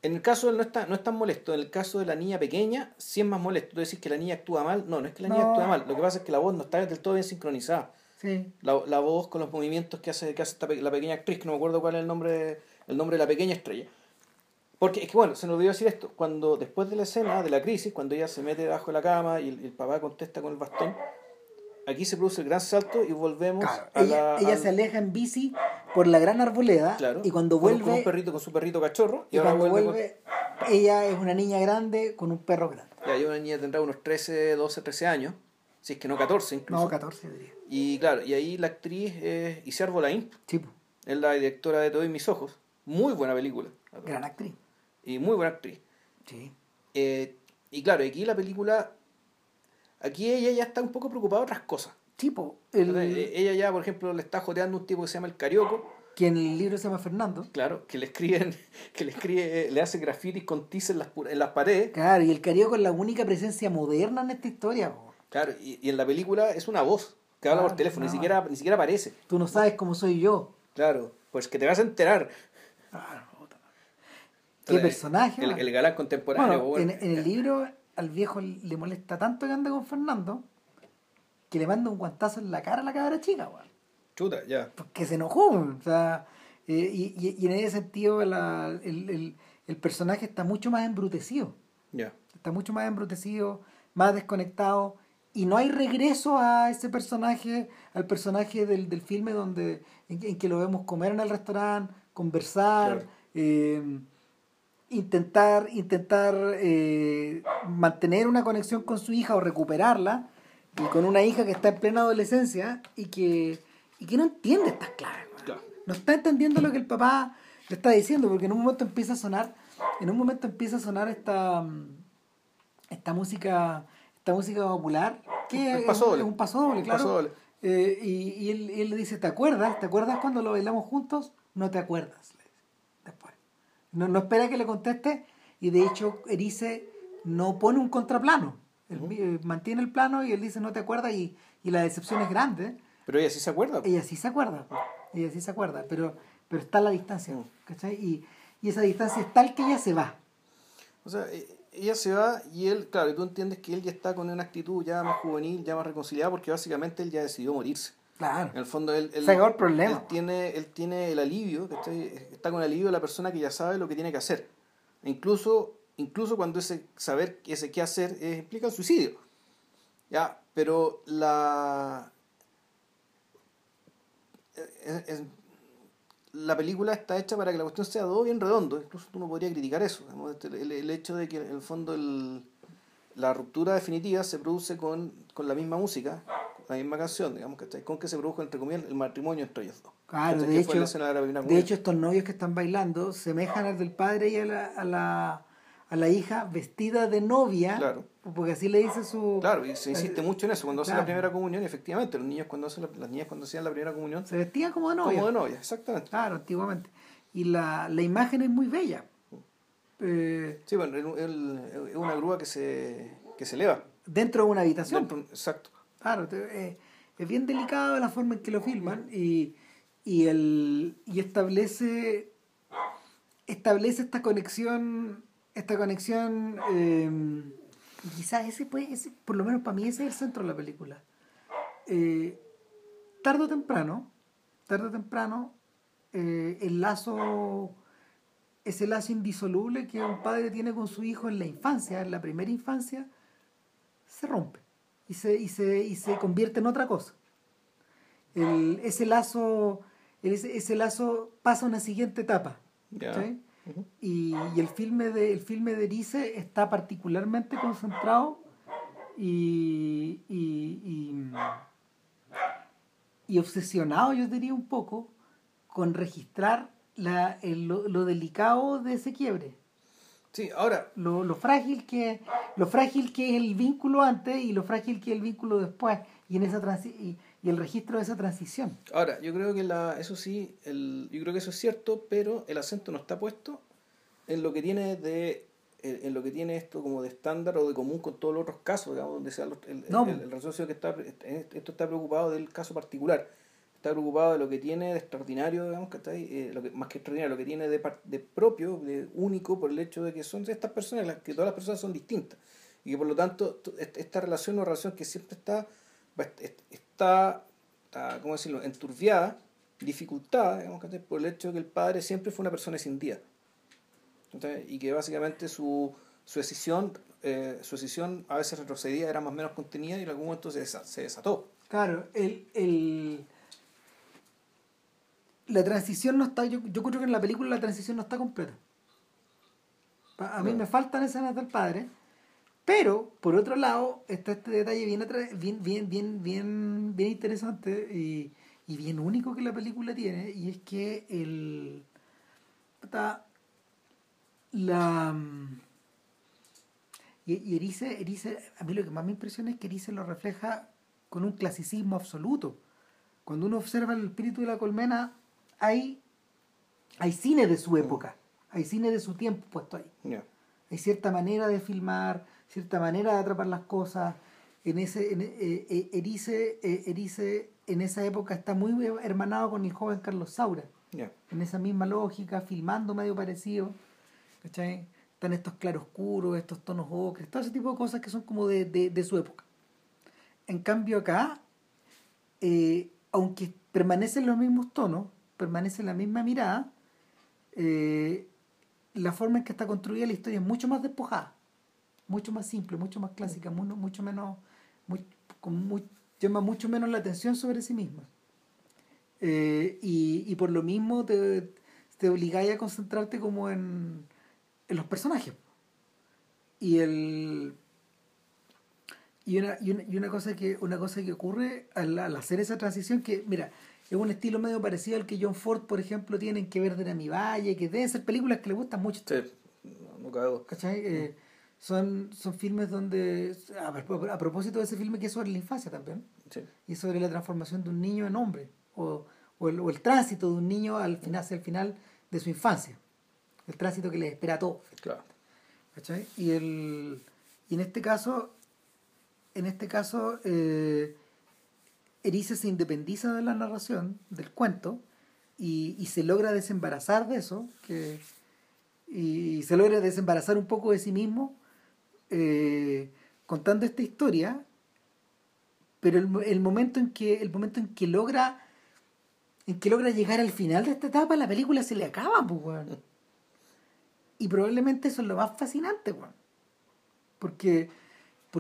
en el caso de él no, está, no es tan molesto. En el caso de la niña pequeña, sí es más molesto. Tú decís que la niña actúa mal. No, no es que la niña actúa mal. Lo que pasa es que la voz no está del todo bien sincronizada. Sí. La, la voz con los movimientos que hace, que hace la pequeña actriz, que no me acuerdo cuál es el nombre, el nombre de la pequeña estrella. Porque es que, bueno, se nos olvidó decir esto. Cuando, después de la escena de la crisis, cuando ella se mete debajo de la cama y el papá contesta con el bastón, aquí se produce el gran salto y volvemos a ella, ella se aleja en bici por la gran arboleda y cuando vuelve con, un perrito con su perrito cachorro y, cuando vuelve, ella es una niña grande con un perro grande. Ya una niña tendrá unos 13 12 13 años si es que no 14 incluso. No 14 diría. Y claro y ahí la actriz es Isiar Bolaín sí. es la directora de Todo en mis ojos. Muy buena película. Gran actriz y muy buena actriz sí eh, y claro aquí la película Aquí ella ya está un poco preocupada de otras cosas. Tipo, e, ella ya, por ejemplo, le está joteando un tipo que se llama el Carioco. Que en el libro se llama Fernando. Claro, que le escriben, que le escribe, le hace grafitis con tiza en las, en las paredes. Claro, y el Carioco es la única presencia moderna en esta historia. Claro, y, en la película es una voz que habla por teléfono, ni siquiera, ni siquiera aparece. Tú no sabes cómo soy yo. Claro, pues que te vas a enterar. ¿Qué personaje? El, galán contemporáneo. en, el libro al viejo le molesta tanto que ande con Fernando que le manda un guantazo en la cara a la cabra chica, weón. Chuta, ya. Porque se enojó, o sea, eh, y, y, en ese sentido el, el, el, personaje está mucho más embrutecido. Ya. Está mucho más embrutecido, más desconectado, y no hay regreso a ese personaje, al personaje del, del filme donde en, que lo vemos comer en el restaurante, conversar, eh, intentar, intentar eh, mantener una conexión con su hija o recuperarla, y con una hija que está en plena adolescencia y que, y que no entiende estas claves. No está entendiendo lo que el papá le está diciendo, porque en un momento empieza a sonar, en un momento empieza a sonar esta, esta música, esta música popular, que es, un paso doble, claro. Eh, y, y él, él, le dice, ¿te acuerdas? ¿Te acuerdas cuando lo bailamos juntos? No te acuerdas. No, no espera que le conteste y de hecho Erice no pone un contraplano. Él, mantiene el plano y él dice, no te acuerdas, y, y la decepción es grande. Pero ella sí se acuerda. Ella sí se acuerda. Ella sí se acuerda, pero, pero está la distancia. ¿cachai? Y, y esa distancia es tal que ella se va. O sea, e, ella se va y él, claro, y tú entiendes que él ya está con una actitud ya más juvenil, ya más reconciliada, porque básicamente él ya decidió morirse. Claro. En el fondo, él, él, el problema. él, tiene, él tiene el alivio, está con el alivio de la persona que ya sabe lo que tiene que hacer. E incluso, incluso cuando ese saber ese qué hacer implica el suicidio. ¿Ya? Pero la. la película está hecha para que la cuestión sea todo bien redondo. Incluso tú no podrías criticar eso. Este, el, el, hecho de que en el fondo el, la ruptura definitiva se produce con, con la misma música, la misma canción, digamos, que Con que se produjo, entre comillas, el matrimonio entre ellos dos. Claro, de hecho, de, hecho, estos novios que están bailando semejan al del padre y a la, a la, a la hija vestida de novia. Claro. Porque así le dice su. Claro, y se insiste mucho en eso. Cuando hacen la primera comunión, efectivamente, los niños cuando hacen las niñas cuando hacían la primera comunión. Se vestían como de novia. Como de novia, exactamente. Claro, antiguamente. Y la, la imagen es muy bella. Eh, sí, bueno, es una grúa que se, que se eleva. Dentro de una habitación. exacto. Claro, eh, es bien delicado la forma en que lo filman y, y, el, y establece, establece esta conexión, esta conexión, eh, quizás ese, puede, ese, por lo menos para mí ese es el centro de la película. Eh, tarde o temprano, tarde o temprano, eh, el lazo, ese lazo indisoluble que un padre tiene con su hijo en la infancia, en la primera infancia, se rompe y se, y se, y se convierte en otra cosa. El, ese lazo ese, ese, lazo pasa a una siguiente etapa. y, y, el filme de el filme de Erice está particularmente concentrado y, y, y, obsesionado, yo diría un poco, con registrar la, el, lo, lo, delicado de ese quiebre. Sí, ahora. Lo, lo, frágil que, lo frágil que es el vínculo antes y lo frágil que es el vínculo después. Y, en esa y, y el registro de esa transición. Ahora, yo creo que la, eso sí, el, yo creo que eso es cierto, pero el acento no está puesto en lo que tiene de en lo que tiene esto como de estándar o de común con todos los otros casos, digamos, donde sea el, el, el, que está, esto está preocupado del caso particular está preocupado de lo que tiene de extraordinario, digamos, ahí, eh, lo que, más que extraordinario, lo que tiene de, de propio, de único, por el hecho de que son estas personas, las, que todas las personas son distintas. Y que por lo tanto, esta relación una relación que siempre está, está, está ¿cómo decirlo?, enturbiada, dificultada, digamos, por el hecho de que el padre siempre fue una persona sin día. Y que básicamente su, su decisión, eh, su decisión a veces retrocedía, era más o menos contenida y en algún momento se desató. Claro, el, el, la transición no está, yo, yo creo que en la película la transición no está completa. A mí me faltan escenas del padre, pero por otro lado está este detalle bien, bien, bien, bien, bien, bien interesante y, y bien único que la película tiene, y es que el está la y, y Erice, Erice, a mí lo que más me impresiona es que Erice lo refleja con un clasicismo absoluto. Cuando uno observa el espíritu de la colmena, hay, hay cine de su época, hay cine de su tiempo puesto ahí. Hay cierta manera de filmar, cierta manera de atrapar las cosas. En ese, en, eh, eh, Erice, eh, Erice en esa época está muy hermanado con el joven Carlos Saura. En esa misma lógica, filmando medio parecido. ¿cachai? Están estos claroscuros, estos tonos ocres, todo ese tipo de cosas que son como de, de, de su época. En cambio acá, aunque permanecen los mismos tonos, permanece la misma mirada, eh, la forma en que está construida la historia es mucho más despojada, mucho más simple, mucho más clásica, mucho, mucho menos, llama mucho menos la atención sobre sí misma. Eh, y, por lo mismo te, te obligáis a concentrarte como en, en los personajes. Y el y una, y una, y una cosa que una cosa que ocurre al, al, hacer esa transición que mira es un estilo medio parecido al que John Ford, por ejemplo, tiene en Que ver de mi valle, que deben ser películas que le gustan mucho. Sí, no, cago. ¿Cachai? Eh, son, son filmes donde, a, propósito de ese filme que es sobre la infancia también, sí. y sobre la transformación de un niño en hombre, o, o, el, o el tránsito de un niño al final, hacia el final de su infancia, el tránsito que le espera a todos. Claro. ¿Cachai? Y, el, y en este caso, en este caso, eh, Erice se independiza de la narración, del cuento, y, se logra desembarazar de eso, que, y se logra desembarazar un poco de sí mismo eh, contando esta historia, pero el, el, momento en que el momento en que logra en que logra llegar al final de esta etapa, la película se le acaba, pues, weón. Y probablemente eso es lo más fascinante, weón. Porque,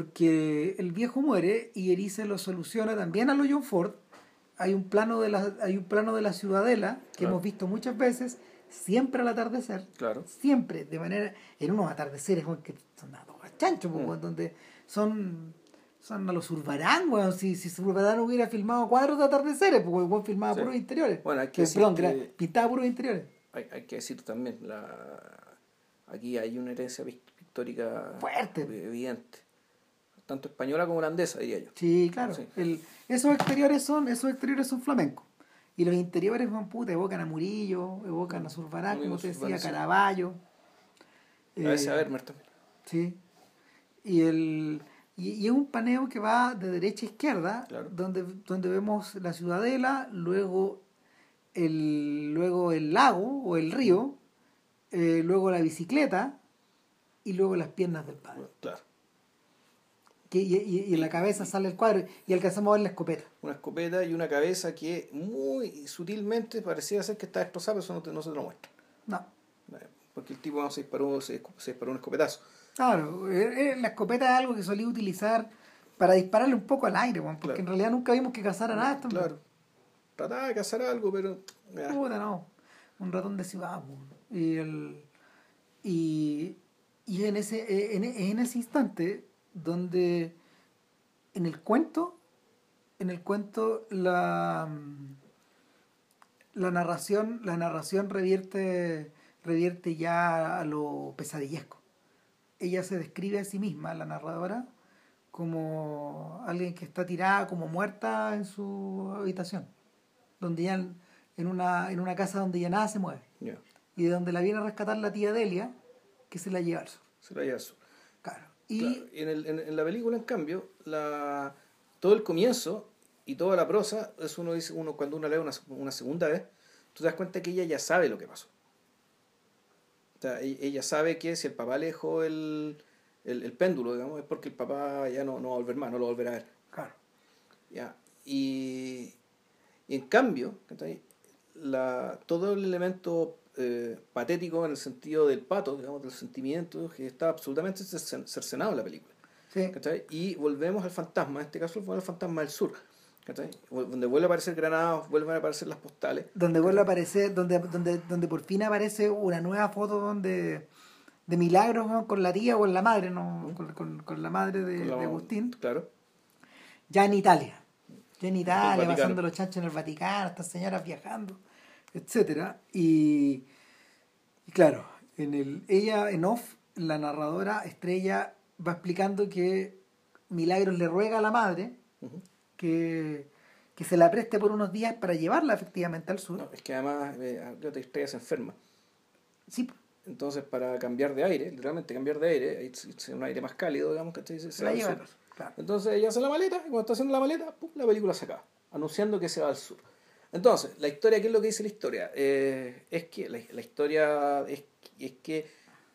porque el viejo muere y Erice lo soluciona también a lo John Ford. Hay un plano de la, hay un plano de la ciudadela que Claro. hemos visto muchas veces, siempre al atardecer. Claro. Siempre, de manera, en unos atardeceres que son a dos chanchos, pues, Mm. donde son, son a los Zurbarán, weón. Si, si Zurbarán hubiera filmado cuadros de atardeceres, pues weón, filmaba Sí. puros interiores. Bueno, hay que decir perdón, que- pintaba puros interiores. Hay, hay que decir también, la, aquí hay una herencia pic- pictórica Fuerte. evidente. Tanto española como holandesa, diría yo. Sí, claro. Sí. El, esos exteriores son, esos exteriores son flamencos. Y los interiores, van puta, evocan a Murillo, evocan a Zurbarán, como te decía, sí. Caravaggio. A veces Eh, a Vermeer también. Sí. Y, el, y, y es un paneo que va de derecha a izquierda, Claro. donde, donde vemos la ciudadela, luego el, luego el lago o el río, eh, luego la bicicleta y luego las piernas del padre. Claro. Que, y, y- y en la cabeza sale el cuadro y alcanzamos a ver la escopeta. Una escopeta y una cabeza que muy sutilmente parecía ser que está destrozada, pero eso no, te- no se te lo muestra. No. Porque el tipo se disparó, se, se disparó un escopetazo. Claro, eh, eh, la escopeta es algo que solía utilizar para dispararle un poco al aire, porque Claro. en realidad nunca vimos que cazara nada. mujer. Claro. Trataba de cazar algo, pero. ah, Puta, no. Un ratón de ciudad. Y el. Y, y en ese, eh, en, en ese instante donde en el cuento, en el cuento la mm, la narración, la narración revierte, revierte ya a lo pesadillesco. Ella se describe a sí misma, la narradora, como alguien que está tirada como muerta en su habitación, donde ya en, en una, en una casa donde ya nada se mueve, y de donde la viene a rescatar la tía Delia, que se la lleva al sur. se la lleva al sur. Y Claro, en, el- en- en la película, en cambio, la, todo el comienzo y toda la prosa, es uno dice, uno cuando uno lee una, una segunda vez, tú te das cuenta que ella ya sabe lo que pasó. O sea, e- ella sabe que si el papá le dejó el, el, el péndulo, digamos, es porque el papá ya no, no va a volver más, no lo volverá a ver. claro. ¿ya? Y, y en cambio, la, todo el elemento eh, patético en el sentido del pato, digamos, del sentimiento, que está absolutamente cercen- cercenado en la película. Sí. Y volvemos al fantasma, en este caso fue el fantasma del sur, ¿cachai? donde vuelve a aparecer Granados, vuelven a aparecer las postales. donde vuelve a aparecer, donde, donde, donde por fin aparece una nueva foto donde de milagros ¿no? con la tía o con la madre, ¿no? con, con- con la madre de, con la- de Agustín, Claro, ya en Italia. Ya en Italia, pasando los chanchos en el Vaticano, estas señoras viajando, etcétera. Y, y claro, en el, ella en off, la narradora estrella va explicando que Milagros le ruega a la madre que, que se la preste por unos días para llevarla efectivamente al sur. No, es que además eh, estrella se enferma. Sí, Entonces, para cambiar de aire, literalmente cambiar de aire, un aire más cálido, digamos, que se, se la va al lleva sur. al sur, claro. Entonces ella hace la maleta y cuando está haciendo la maleta, ¡pum! la película se acaba, anunciando que se va al sur. Entonces, la historia, ¿qué es lo que dice la historia? Eh, es que la, la historia es, es que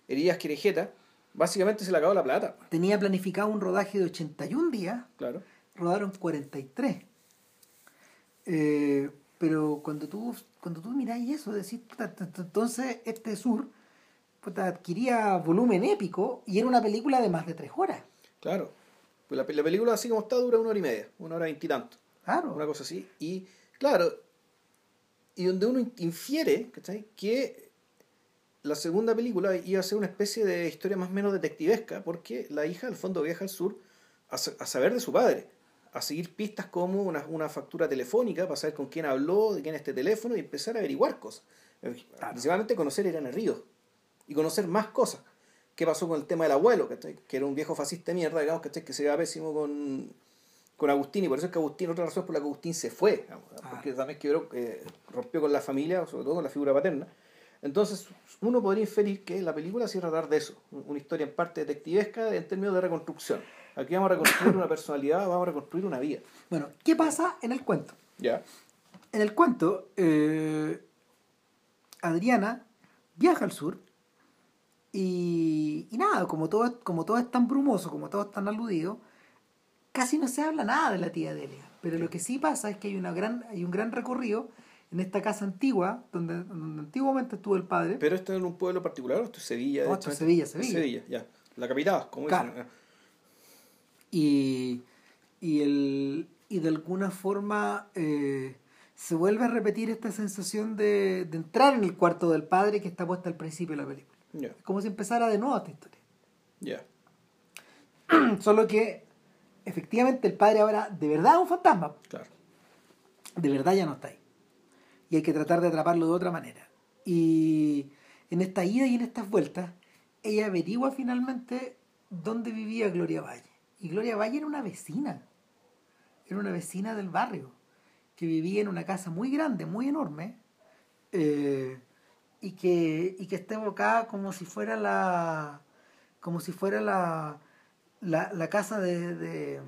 Heridas Querejeta básicamente se le acabó la plata, Tenía planificado un rodaje de 81 días, claro. rodaron 43. Eh, pero cuando tú, cuando tú miráis eso, decís, entonces este sur puta, adquiría volumen épico y era una película de más de tres horas. Claro. Pues la, la película así como está dura una hora y media, una hora veintitantos, Claro. una cosa así. Y claro, y donde uno infiere ¿cachai? que la segunda película iba a ser una especie de historia más o menos detectivesca, porque la hija al fondo viaja al sur a, sa- a saber de su padre, a seguir pistas como una, una factura telefónica para saber con quién habló, de quién es este teléfono y empezar a averiguar cosas. Principalmente conocer a Irene Ríos y conocer más cosas. ¿Qué pasó con el tema del abuelo? ¿cachai? Que era un viejo fascista de mierda, digamos, ¿cachai? que se iba pésimo con, con Agustín y por eso es que Agustín, otra razón por la que Agustín se fue, digamos, porque también quebró, eh, rompió con la familia, sobre todo con la figura paterna. Entonces, uno podría inferir que la película sí tratar de eso, una historia en parte detectivesca en términos de reconstrucción. Aquí vamos a reconstruir una personalidad, vamos a reconstruir una vida. Bueno, ¿qué pasa en el cuento? Ya. En el cuento, eh, Adriana viaja al sur y, y nada, como todo, como todo es tan brumoso, como todo es tan aludido, casi no se habla nada de la tía Delia. Pero lo que sí pasa es que hay, una gran, hay un gran recorrido en esta casa antigua, donde, donde antiguamente estuvo el padre. ¿Pero esto es en un pueblo particular o esto es Sevilla? No, esto es Sevilla, Sevilla. Sevilla, ya. La capital, como Claro. dicen. y, y, el, y de alguna forma eh, se vuelve a repetir esta sensación de, de entrar en el cuarto del padre que está puesta al principio de la película. Es como si empezara de nuevo esta historia. ya. Solo que efectivamente el padre ahora de verdad es un fantasma. Claro. De verdad ya no está ahí. Y hay que tratar de atraparlo de otra manera. Y en esta ida y en estas vueltas, ella averigua finalmente dónde vivía Gloria Valle. Y Gloria Valle era una vecina. Era una vecina del barrio. Que vivía en una casa muy grande, muy enorme. eh, y, que, y que está evocada como si fuera la. como si fuera la. La, la casa de, de-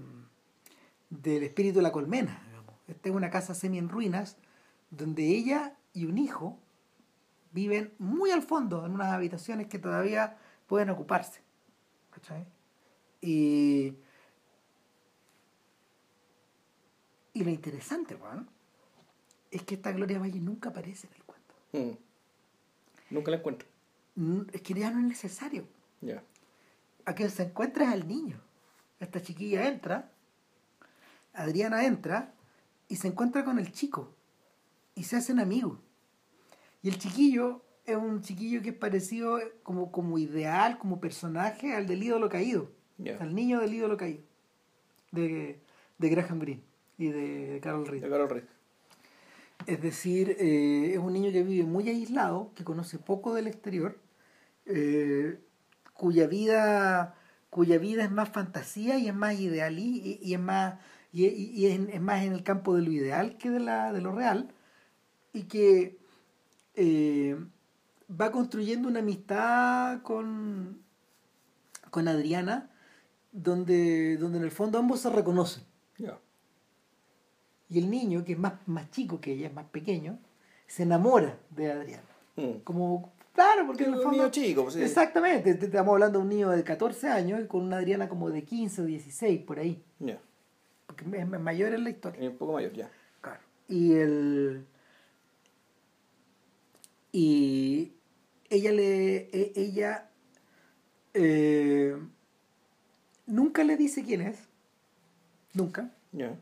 del espíritu de la colmena. digamos. Esta es una casa semi en ruinas donde ella y un hijo viven muy al fondo en unas habitaciones que todavía pueden ocuparse. ¿Cachai? Y, y lo interesante, Juan, es que esta Gloria Valle nunca aparece en el cuento. Mm. Nunca la encuentro. Es que ya no es necesario. Ya. A quien se encuentra es al niño. Esta chiquilla entra, Adriana entra y se encuentra con el chico y se hacen amigos. Y el chiquillo es un chiquillo que es parecido como, como ideal, como personaje al del ídolo caído, al niño del ídolo caído, de, de Graham Greene y de Carol Reed. De Carol Reed. Es decir, eh, es un niño que vive muy aislado, que conoce poco del exterior, eh, cuya vida cuya vida es más fantasía y es más ideal y, y es más y, es, es más en el campo de lo ideal que de la de lo real y que eh, va construyendo una amistad con con Adriana donde donde en el fondo ambos se reconocen y el niño, que es más, más chico que ella, es más pequeño, se enamora de Adriana. Mm. Como, claro, porque en el Un niño chico, pues, sí. Exactamente, te- te estamos hablando de un niño de 14 años y con una Adriana como de 15 o 16, por ahí. Ya. Porque es es mayor en la historia. Y un poco mayor, ya. Claro. Y el... Y ella le... e- Ella... eh, nunca le dice quién es. Nunca. Ya.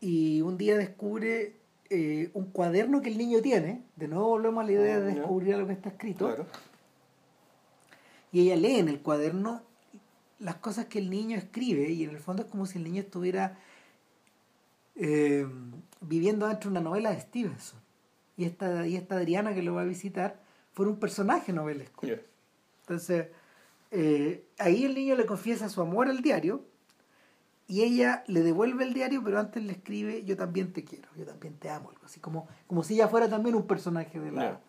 y un día descubre eh, un cuaderno que el niño tiene. De nuevo volvemos a la idea de Ya. descubrir lo que está escrito. Claro. Y ella lee en el cuaderno las cosas que el niño escribe y en el fondo es como si el niño estuviera eh, viviendo dentro de una novela de Stevenson. Y esta, y esta Adriana que lo va a visitar fuera un personaje novelesco. Entonces, eh, ahí el niño le confiesa su amor al diario y ella le devuelve el diario, pero antes le escribe yo también te quiero, yo también te amo, algo así como, como si ella fuera también un personaje de la,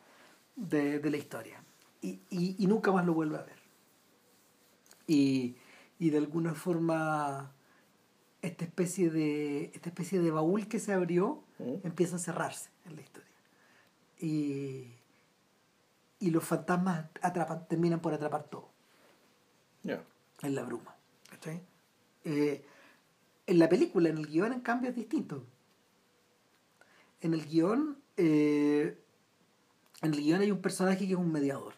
de, de la historia. Y, y, y nunca más lo vuelve a ver. Y, y de alguna forma esta especie de esta especie de baúl que se abrió Mm. empieza a cerrarse en la historia. Y, y los fantasmas atrapan, terminan por atrapar todo Ya. en la bruma. ¿cachai? Eh, en la película, en el guion, en cambio, es distinto. En el guion, eh, en el guion hay un personaje que es un mediador,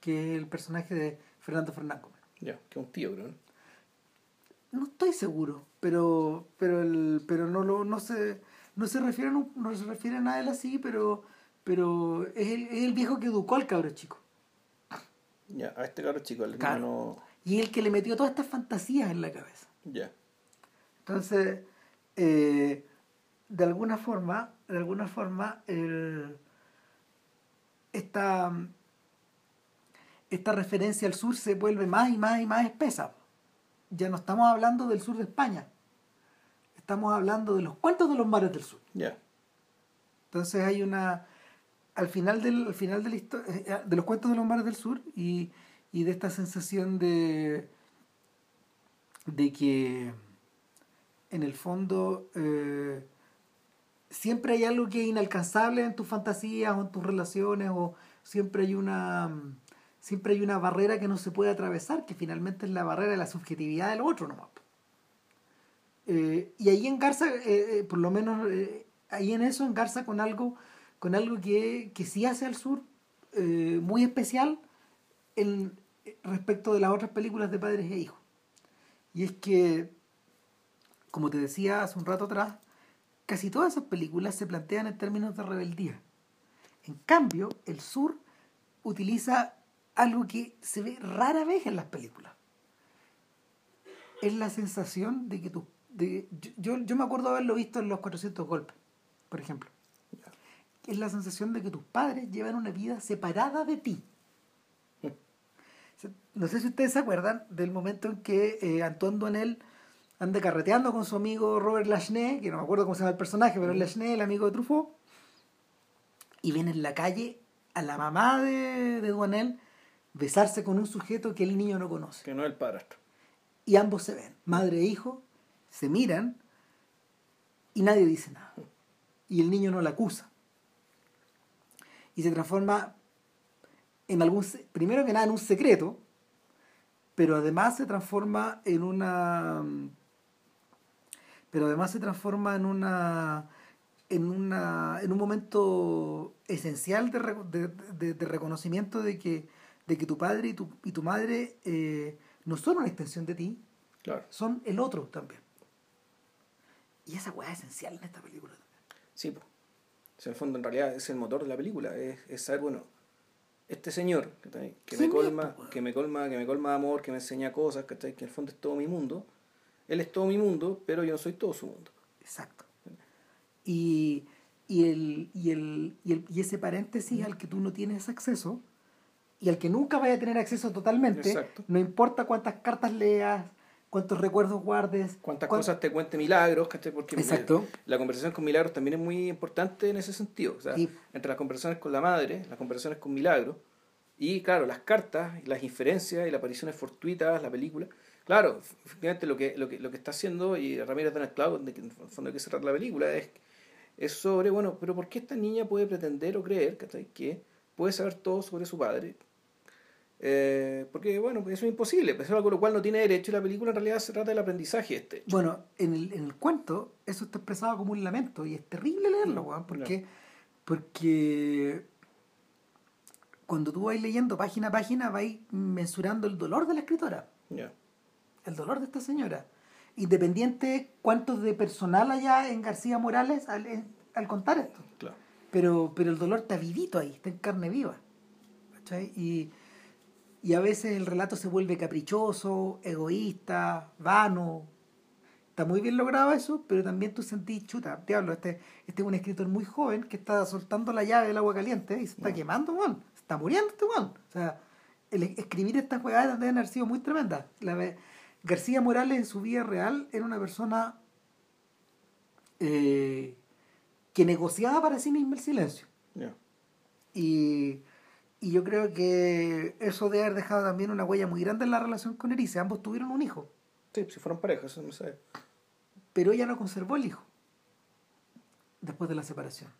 que es el personaje de Fernando Fernando. Ya. Que un tío, creo. ¿no? No estoy seguro, pero pero el, pero no lo no se no se refiere a un- no se refiere a él así, pero pero es el, es el viejo que educó al cabro chico. Ya. A este cabro chico, al Claro. hermano. Y el que le metió todas estas fantasías en la cabeza. Ya. Entonces, eh, de alguna forma, de alguna forma, el- esta, esta referencia al sur se vuelve más y más y más espesa. Ya no estamos hablando del sur de España. Estamos hablando de los cuentos de los mares del sur. Ya. Entonces hay una al final del al final de la histo- eh, de los cuentos de los mares del sur y, y de esta sensación de de que en el fondo eh, siempre hay algo que es inalcanzable en tus fantasías o en tus relaciones o siempre hay una siempre hay una barrera que no se puede atravesar que finalmente es la barrera de la subjetividad del otro nomás eh, y ahí engarza eh, por lo menos ahí en eso engarza con algo con algo que, que sí hace al sur muy especial en, respecto de las otras películas de padres e hijos. Y es que como te decía hace un rato atrás, casi todas esas películas se plantean en términos de rebeldía. En cambio, el sur utiliza algo que se ve rara vez en las películas. Es la sensación de que tú... De, yo, yo me acuerdo haberlo visto en Los 400 Golpes, por ejemplo. Es la sensación de que tus padres llevan una vida separada de ti. No sé si ustedes se acuerdan del momento en que eh, Antoine anda carreteando con su amigo Robert Lachenay, que no me acuerdo cómo se llama el personaje, pero es Lachenay, el amigo de Truffaut, y ven en la calle a la mamá de, de Duanel besarse con un sujeto que el niño no conoce. Que no es el padrastro. Y ambos se ven, madre e hijo, se miran y nadie dice nada. Y el niño no la acusa. Y se transforma en algún, primero que nada, en un secreto, pero además se transforma en una pero además se transforma en una en una en un momento esencial de, de, reconocimiento de que de que tu padre y tu, y tu madre eh, no son una extensión de ti son el otro también. Y esa weá es esencial en esta película sí pues en el fondo en realidad es el motor de la película es, es saber bueno este señor que, me colma que me colma que me colma de amor que me enseña cosas que en el fondo es todo mi mundo él es todo mi mundo, pero yo no soy todo su mundo. Exacto. Y, y, el, y, el, y, el, y ese paréntesis al que tú no tienes acceso y al que nunca vaya a tener acceso totalmente, no importa cuántas cartas leas, cuántos recuerdos guardes, cuántas cosas te cuente Milagros, porque Exacto. la conversación con Milagros también es muy importante en ese sentido. O sea, entre las conversaciones con la madre, las conversaciones con Milagros, y claro, las cartas, las inferencias y las apariciones fortuitas, la película, Claro, efectivamente lo que, lo que, lo que está haciendo, y Ramírez da clavo, de en el fondo hay que cerrar la película, es, es sobre, bueno, pero ¿por qué esta niña puede pretender o creer que puede saber todo sobre su padre? Eh, porque, bueno, eso es imposible, eso es algo lo cual no tiene derecho y la película en realidad se trata del aprendizaje este. Bueno, en el, en el cuento eso está expresado como un lamento y es terrible leerlo, mm, porque, porque cuando tú vas leyendo página a página vas mensurando el dolor de la escritora el dolor de esta señora. Independiente cuánto de personal haya en García Morales al, contar esto. Claro. Pero, pero el dolor está vivito ahí, está en carne viva. Y, y a veces el relato se vuelve caprichoso, egoísta, vano. Está muy bien logrado eso, pero también tú sentís, chuta, diablo, este, este es un escritor muy joven que está soltando la llave del agua caliente y se está quemando, man. Se está muriendo este man. O sea, el, escribir estas jugadas deben haber sido muy tremendas. La, García Morales en su vida real era una persona eh, que negociaba para sí misma el silencio. Y, yo creo que eso debe haber dejado también una huella muy grande en la relación con Erice. Ambos tuvieron un hijo. Sí, si fueron parejas, eso no sé. Pero ella no conservó el hijo después de la separación.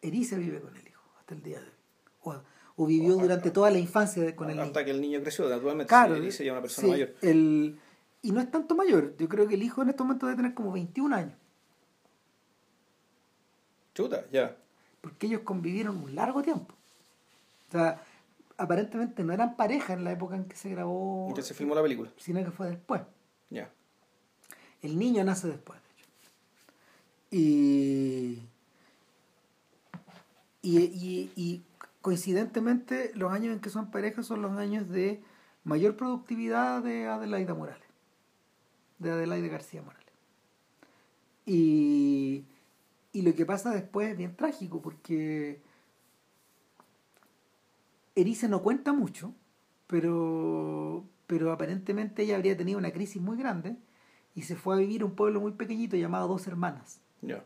Erice vive con el hijo hasta el día de hoy. O, vivió durante toda la infancia con el niño. Hasta que el niño creció, naturalmente. Claro, Erice ya una persona mayor. El, y no es tanto mayor. Yo creo que el hijo en este momento debe tener como 21 años. Chuta, ya. Porque ellos convivieron un largo tiempo. O sea, aparentemente no eran pareja en la época en que se grabó. En que se filmó la película. Sino que fue después. Ya. El niño nace después, de hecho. Y. Y, y, y coincidentemente, los años en que son parejas son los años de mayor productividad de Adelaida Morales de Adelaide García Morales. Y, y lo que pasa después es bien trágico porque Erice no cuenta mucho, pero, pero aparentemente ella habría tenido una crisis muy grande y se fue a vivir a un pueblo muy pequeñito llamado Dos Hermanas. Ya.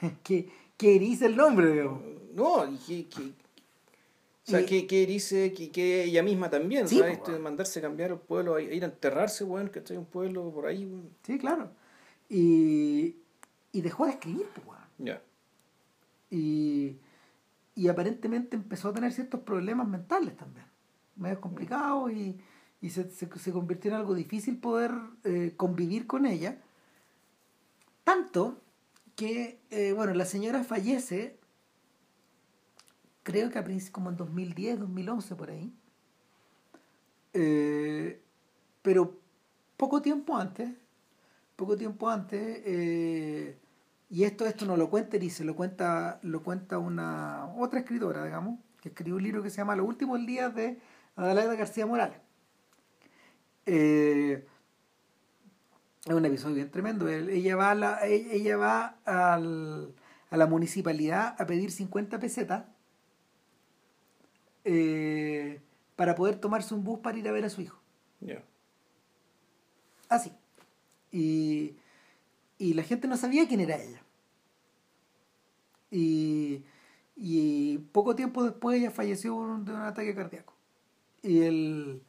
que, que Erice el nombre, No, y que, O sea, que, que dice que, que, ella misma también, sí, ¿sabes? Pues, mandarse a cambiar el pueblo, ir a enterrarse, weón, que hay un pueblo por ahí, weón. Sí, claro. Y, y dejó de escribir, pues, weón. Ya. Y, y aparentemente empezó a tener ciertos problemas mentales también, medio complicados y, y se, se, se, convirtió en algo difícil poder eh, convivir con ella. Tanto que, eh, bueno, la señora fallece creo que a como en 2010, 2011 por ahí. Eh, pero poco tiempo antes, poco tiempo antes, eh, y esto, esto no lo cuenta se lo cuenta, lo cuenta una otra escritora, digamos, que escribió un libro que se llama Los últimos días de Adelaida García Morales. Eh, es un episodio bien tremendo. Ella va, la, ella va al, a la municipalidad a pedir 50 pesetas eh, para poder tomarse un bus para ir a ver a su hijo. Así. Y, y la gente no sabía quién era ella. Y, y poco tiempo después ella falleció de un ataque cardíaco. Y el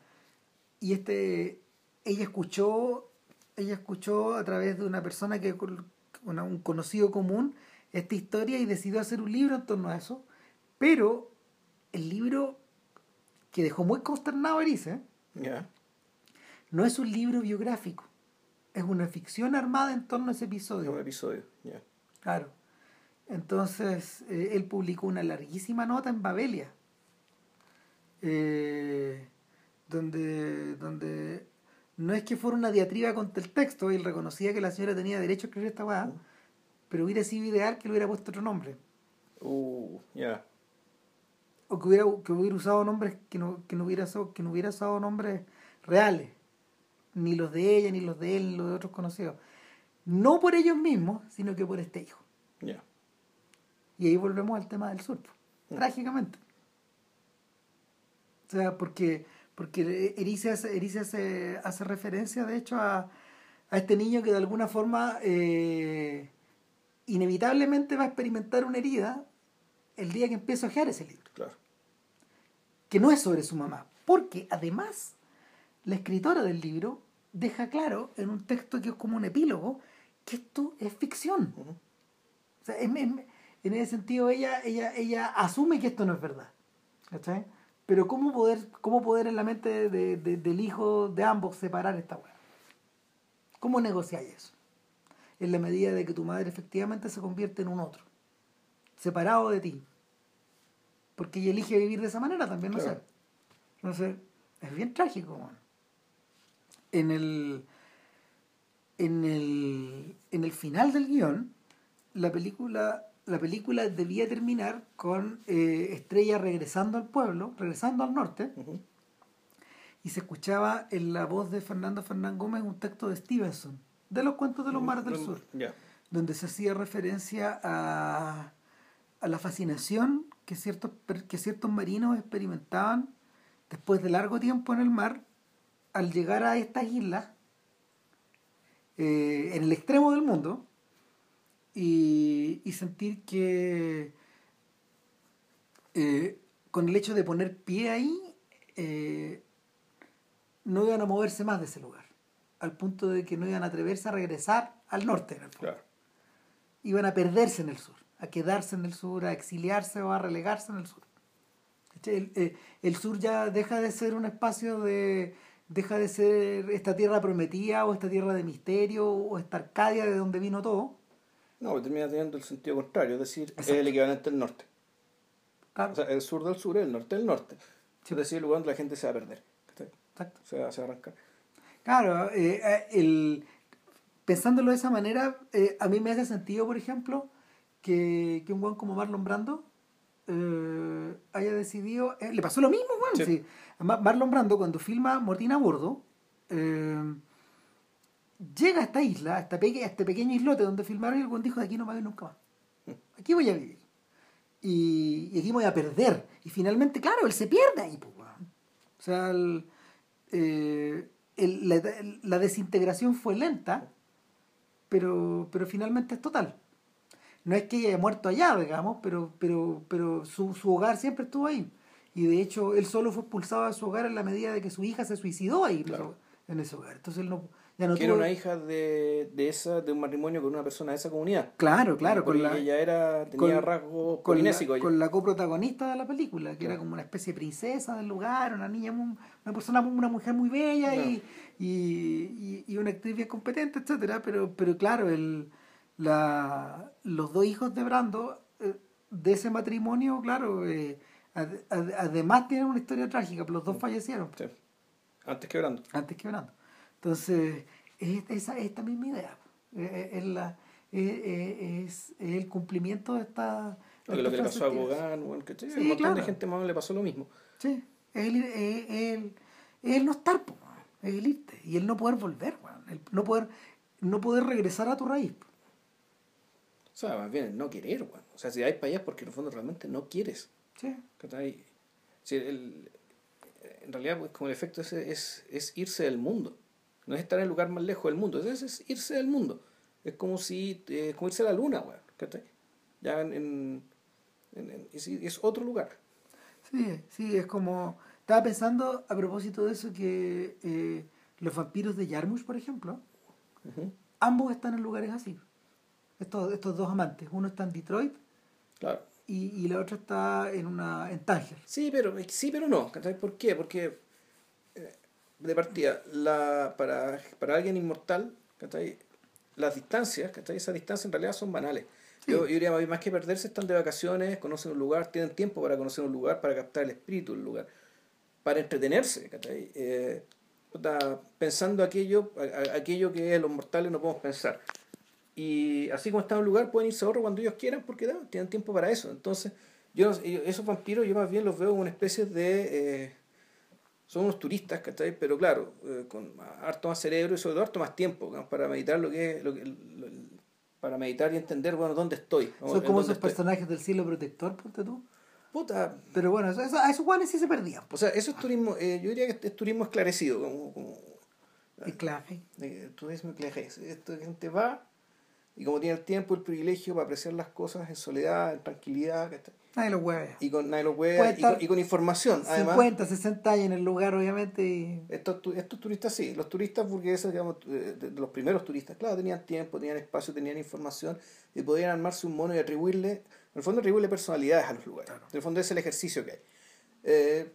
y este ella escuchó ella escuchó a través de una persona que un conocido común esta historia y decidió hacer un libro en torno a eso, pero el libro que dejó muy consternado a Erice, no es un libro biográfico, es una ficción armada en torno a ese episodio. Un episodio, Claro. Entonces, eh, él publicó una larguísima nota en Babelia, eh, donde, donde no es que fuera una diatriba contra el texto, él reconocía que la señora tenía derecho a escribir esta weá, mm. pero hubiera sido ideal que le hubiera puesto otro nombre. Uh, ya o que hubiera, que hubiera usado nombres que no, que no hubiera que no hubiera usado nombres reales. Ni los de ella ni los de él ni los de otros conocidos. No por ellos mismos sino que por este hijo. Y ahí volvemos al tema del sur mm. trágicamente. O sea porque porque Erice hace, hace, referencia de hecho a, a este niño que de alguna forma eh, inevitablemente va a experimentar una herida el día que empieza a ojear ese libro. Que no es sobre su mamá, porque además la escritora del libro deja claro en un texto que es como un epílogo que esto es ficción. o sea, en, ese sentido ella, ella, ella asume que esto no es verdad. ¿cachai? Pero ¿cómo poder, cómo poder en la mente del hijo de ambos separar esta weá? ¿Cómo negociar eso? En la medida de que tu madre efectivamente se convierte en un otro, separado de ti, porque ella elige vivir de esa manera también, no sé. No sé, es bien trágico. En el, en el, en el final del guion, la película, la película debía terminar con eh, Estrella regresando al pueblo, regresando al norte, y se escuchaba en la voz de Fernando Fernán Gómez un texto de Stevenson, de los cuentos de los mares del sur, donde se hacía referencia a, a la fascinación que ciertos, que ciertos marinos experimentaban después de largo tiempo en el mar al llegar a estas islas eh, en el extremo del mundo y, sentir que eh, con el hecho de poner pie ahí eh, no iban a moverse más de ese lugar al punto de que no iban a atreverse a regresar al norte iban a perderse en el sur a quedarse en el sur, a exiliarse o a relegarse en el sur. Eh, el, sur ya deja de ser un espacio de deja de ser esta tierra prometida o esta tierra de misterio o esta Arcadia de donde vino todo. No, termina teniendo el sentido contrario, es decir, es el equivalente al norte. O sea, el sur del sur es el norte del norte. Es decir, el lugar donde la gente se va a perder. Exacto. Se va, a arrancar. Claro, eh, eh, el, pensándolo de esa manera, a mí me hace sentido, por ejemplo, que, un buen como Marlon Brando eh, haya decidido. Eh, le pasó lo mismo, bueno, Marlon Brando, cuando filma Mortina a bordo, eh, llega a esta isla, a, esta este pequeño islote donde filmaron y el buen dijo: De aquí no me voy nunca más. Aquí voy a vivir. Y, aquí voy a perder. Y finalmente, claro, él se pierde ahí, pues, O sea, la, desintegración fue lenta, pero, pero finalmente es total no es que haya muerto allá, digamos, pero, pero, pero su, hogar siempre estuvo ahí. y de hecho él solo fue expulsado de su hogar en la medida de que su hija se suicidó ahí en ese hogar. Entonces él no, ya no que era una hija de, de, esa, de un matrimonio con una persona de esa comunidad. Claro, claro. Con la, ella era, tenía rasgos con la, con la coprotagonista de la película, que era como una especie de princesa del lugar, una niña, una persona, una mujer muy bella y, y, y, una actriz bien competente, etcétera Pero, pero claro, el, la, los dos hijos de Brando eh, de ese matrimonio, claro, eh, además tienen una historia trágica, los dos fallecieron. Antes que Brando. Antes que Brando. Entonces, es, esa, esta misma idea. Es, la, es, el cumplimiento de esta... Que, lo que le pasó a Gauguin, bueno, que sí, un montón de gente más le pasó lo mismo. Sí, es el, el, el, no estar, es el irte, y el no poder volver, el no poder, no poder regresar a tu raíz. O sea, más bien el no querer, bueno. O sea, si hay para allá es porque en el fondo realmente no quieres. Sí. Sí, el, en realidad, pues, como el efecto es, es, es irse del mundo. No es estar en el lugar más lejos del mundo, es, es irse del mundo. Es como si, eh, como irse a la luna, weón. Ya en, en, es, otro lugar. Sí, sí, es como... Estaba pensando a propósito de eso que eh, los vampiros de Yarmush, por ejemplo, ambos están en lugares así. Estos, estos dos amantes. Uno está en Detroit claro. y, y la otra está en una en Tánger. Sí, pero, sí, pero no. ¿Por qué? Porque de partida, la, para, para alguien inmortal, las distancias, esas distancias en realidad son banales. Yo, diría, más que perderse, están de vacaciones, conocen un lugar, tienen tiempo para conocer un lugar, para captar el espíritu del lugar, para entretenerse, eh, pensando aquello, aquello que los mortales no podemos pensar. Y así como están en un lugar, pueden irse a otro cuando ellos quieran, porque tienen tiempo para eso. Entonces, yo esos vampiros yo más bien los veo como una especie de... Eh, son unos turistas, ¿cachai? Pero claro, eh, con harto más cerebro y sobre todo harto más tiempo para meditar lo que es, lo que, para meditar y entender, bueno, dónde estoy. Son como esos personajes del cielo protector, ponte tú. Puta. Pero bueno, eso, a esos guanes sí se perdían. O sea, eso es turismo, eh, yo diría que es turismo esclarecido, como... como clave. Eh, turismo clave. Esto gente va y como tiene el tiempo, el privilegio para apreciar las cosas en soledad, en tranquilidad. Nadie lo hueve. Y con, nadie lo hueve, y, con, y con información. 50, 60 años en el lugar, obviamente. Estos, estos turistas sí, los turistas burgueses, digamos, de, los primeros turistas, claro, tenían tiempo, tenían espacio, tenían información y podían armarse un mono y atribuirle, en el fondo atribuirle personalidades a los lugares. En el fondo es el ejercicio que hay. Eh,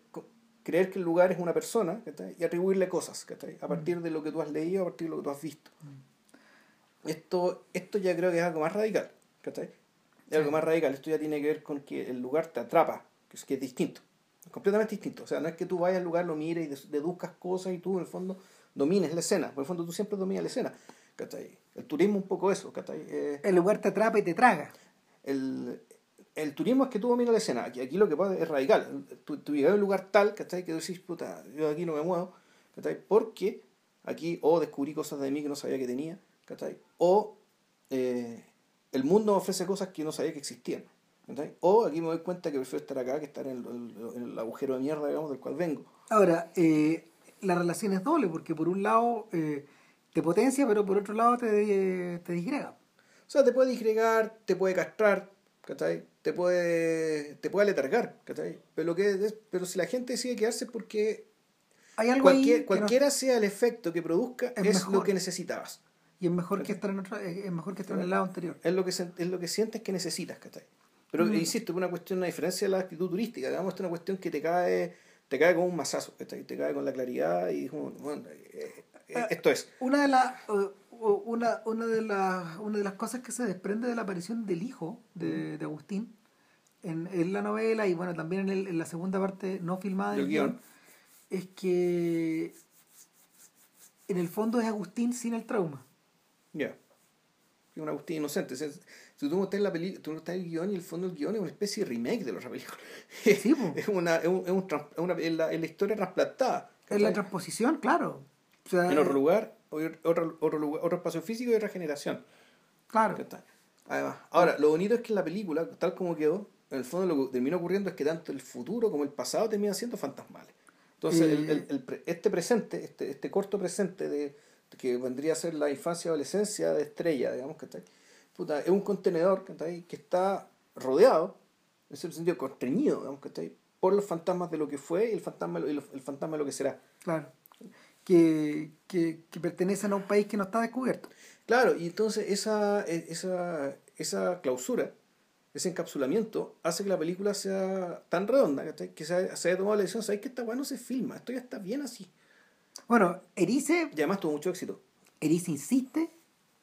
creer que el lugar es una persona y atribuirle cosas a mm. partir de lo que tú has leído, a partir de lo que tú has visto. Mm. Esto, esto ya creo que es algo más radical. ¿cachai? Es algo más radical. Esto ya tiene que ver con que el lugar te atrapa, que es, que es distinto. completamente distinto. O sea, no es que tú vayas al lugar, lo mires y deduzcas cosas y tú en el fondo domines la escena. Por el fondo tú siempre dominas la escena. El turismo un poco eso. Eh, el lugar te atrapa y te traga. El, el turismo es que tú dominas la escena. Aquí, aquí lo que pasa es radical. Tú, tú llegas a un lugar tal, ¿cachai? Que tú decís, puta, yo aquí no me muevo, ¿cachai? Porque aquí o descubrí cosas de mí que no sabía que tenía, ¿cachai? O eh, el mundo me ofrece cosas que no sabía que existían. O aquí me doy cuenta que prefiero estar acá que estar en el, agujero de mierda, digamos, del cual vengo. Ahora, eh, la relación es doble, porque por un lado eh, te potencia, pero por otro lado te, te disgrega. O sea, te puede disgregar, te puede castrar, Te puede, te puede aletargar, Pero, lo que es, pero si la gente decide quedarse porque Hay algo cualquiera sea el efecto que produzca, es lo que necesitabas. Y es mejor que estar en otro, es mejor que estar en el lado anterior. Es lo que, es lo que sientes que necesitas, ¿cachai? Pero mm. insisto, es una cuestión, una diferencia de la actitud turística, digamos, es una cuestión que te cae, te cae como un mazazo, ¿cachai? Te cae con la claridad y bueno, eh, eh, ah, esto es. Una de las una, una de las una de las cosas que se desprende de la aparición del hijo de, de Agustín en, en, la novela y bueno también en, el, en la segunda parte no filmada del guion, es que en el fondo es Agustín sin el trauma ya. Es un Agustín inocente. si tú no estás en la película, tú no estás en el guion y el fondo del guion es una especie de remake de la otra película. Sí, es, una, es, un, es, un, una, es la, la, historia trasplantada. Es la transposición, claro. en otro lugar, otro, otro, lugar, otro espacio físico y otra generación. Claro. Además, ahora, lo bonito es que en la película, tal como quedó, en el fondo lo que termina ocurriendo es que tanto el futuro como el pasado terminan siendo fantasmales. Entonces, el, el, el, este presente, este, este corto presente de, que vendría a ser la infancia y adolescencia de Estrella, digamos, que Puta, es un contenedor que está rodeado, en ese sentido constreñido, digamos, por los fantasmas de lo que fue y el fantasma, el fantasma de lo que será. Claro. Que, que, que, pertenecen a un país que no está descubierto. Claro, y entonces esa, e, esa, esa clausura, ese encapsulamiento, hace que la película sea tan redonda que se, se haya tomado la decisión, ¿sabes que esta bueno se filma? Esto ya está bien así. Bueno, Erice... Y además tuvo mucho éxito. Erice insiste,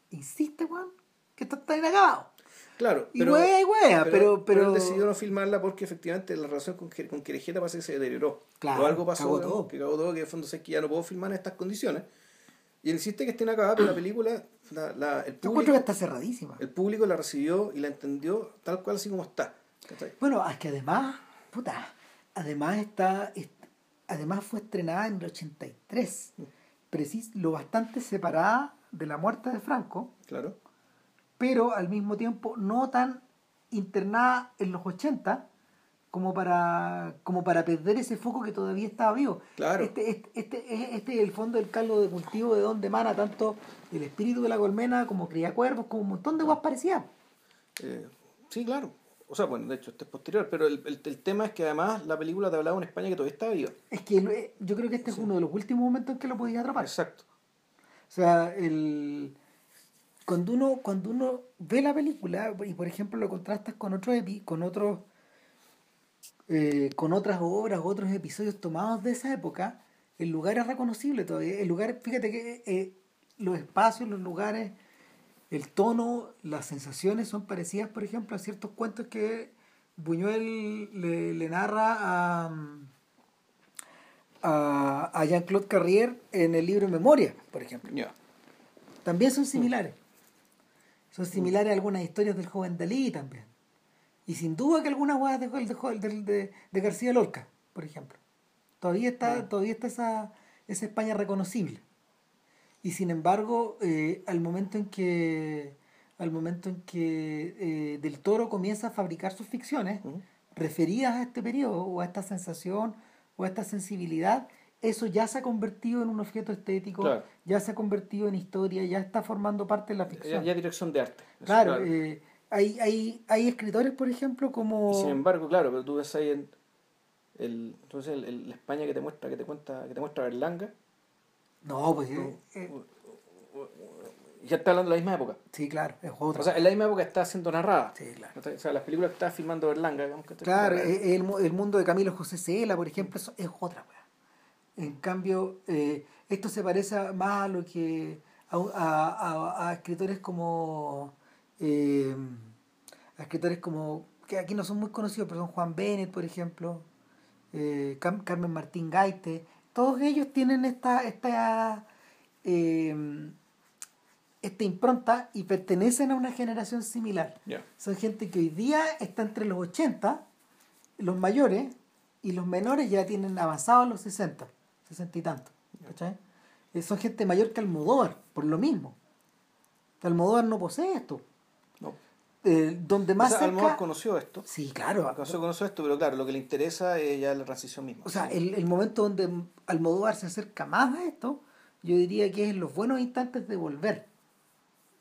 insiste, Juan, que está inacabado. Claro, y pero, y pero, pero, él decidió no filmarla porque efectivamente la relación con, con Querejeta parece que se deterioró. Claro, o algo pasó, todo. que acabó todo, que de fondo sé que ya no puedo filmar en estas condiciones. Y él insiste que esté inacabada, pero la película, la, la, el público... que está cerradísima. El público la recibió y la entendió tal cual así como está. Bueno, es que además, puta, además está, además fue estrenada en el 83, mm. precis, lo bastante separada de la muerte de Franco. Claro pero al mismo tiempo no tan internada en los 80 como para, como para perder ese foco que todavía estaba vivo. Claro. Este, este, este, este es el fondo del caldo de cultivo de donde emana tanto el espíritu de la colmena como cría cuervos, como un montón de guas parecidas. Eh, sí, claro. O sea, bueno, de hecho, este es posterior, pero el, el, tema es que además la película te hablaba en España que todavía estaba viva. Es que eh, yo creo que este es uno de los últimos momentos en que lo podía atrapar. Exacto. O sea, el cuando uno, cuando uno ve la película y por ejemplo lo contrastas con otros con otros eh, con otras obras, otros episodios tomados de esa época, el lugar es reconocible todavía. El lugar, fíjate que eh, los espacios, los lugares, el tono, las sensaciones son parecidas, por ejemplo, a ciertos cuentos que Buñuel le, narra a, a, Jean-Claude Carrier en el libro Memoria, por ejemplo. También son similares. Son similares a algunas historias del joven Dalí también. Y sin duda que algunas huevas de, de, de, de, García Lorca, por ejemplo. Todavía está, todavía está esa, esa España reconocible. Y sin embargo, eh, al momento en que al momento en que eh, Del Toro comienza a fabricar sus ficciones, referidas a este periodo, o a esta sensación, o a esta sensibilidad, eso ya se ha convertido en un objeto estético, ya se ha convertido en historia, ya está formando parte de la ficción. Ya, dirección de arte. Claro, eh, hay, hay, hay escritores, por ejemplo, como... sin embargo, claro, pero tú ves ahí en el, entonces el, España que te muestra, que te cuenta, que te muestra Berlanga. No, pues... Eh, eh, ya está hablando de la misma época. Sí, claro, es otra. O sea, en la misma época está siendo narrada. Sí, claro. O sea, las películas que está filmando Berlanga, digamos que Claro, el, el, mundo de Camilo José Cela, por ejemplo, es otra, en cambio, eh, esto se parece más a lo que a, a, escritores como eh, a escritores como que aquí no son muy conocidos, pero son Juan Bennett, por ejemplo, eh, Carmen Martín Gaite, todos ellos tienen esta esta esta impronta y pertenecen a una generación similar. Son gente que hoy día está entre los 80, los mayores, y los menores ya tienen avanzado los 60 sesenta y tanto. ¿cachai? Eh, son gente mayor que Almodóvar, por lo mismo. Almodóvar no posee esto. Eh, donde más Almodóvar conoció esto. Sí, claro. Conoció, conoció esto, pero claro, lo que le interesa es ya la transición misma. O sea, el, el momento donde Almodóvar se acerca más a esto, yo diría que es en los buenos instantes de volver.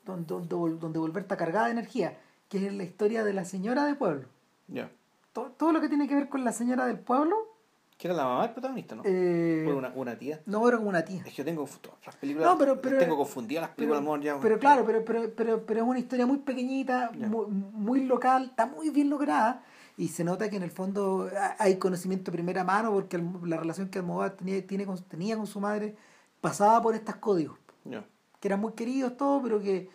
Donde, donde, volver está cargada de energía, que es la historia de la señora de pueblo. Ya. Todo, todo lo que tiene que ver con la señora del pueblo ¿Que era la mamá del protagonista, no? Eh, una, una, tía? No, era como una tía. Es que yo tengo las películas. No, pero, pero, tengo confundidas las películas pero, ya. Pero claro, pero, pero, pero, pero es una historia muy pequeñita, muy, muy, local, está muy bien lograda. Y se nota que en el fondo hay conocimiento de primera mano porque la relación que Almodóvar tenía, tiene con, tenía con su madre pasaba por estos códigos. Que eran muy queridos todos, pero que,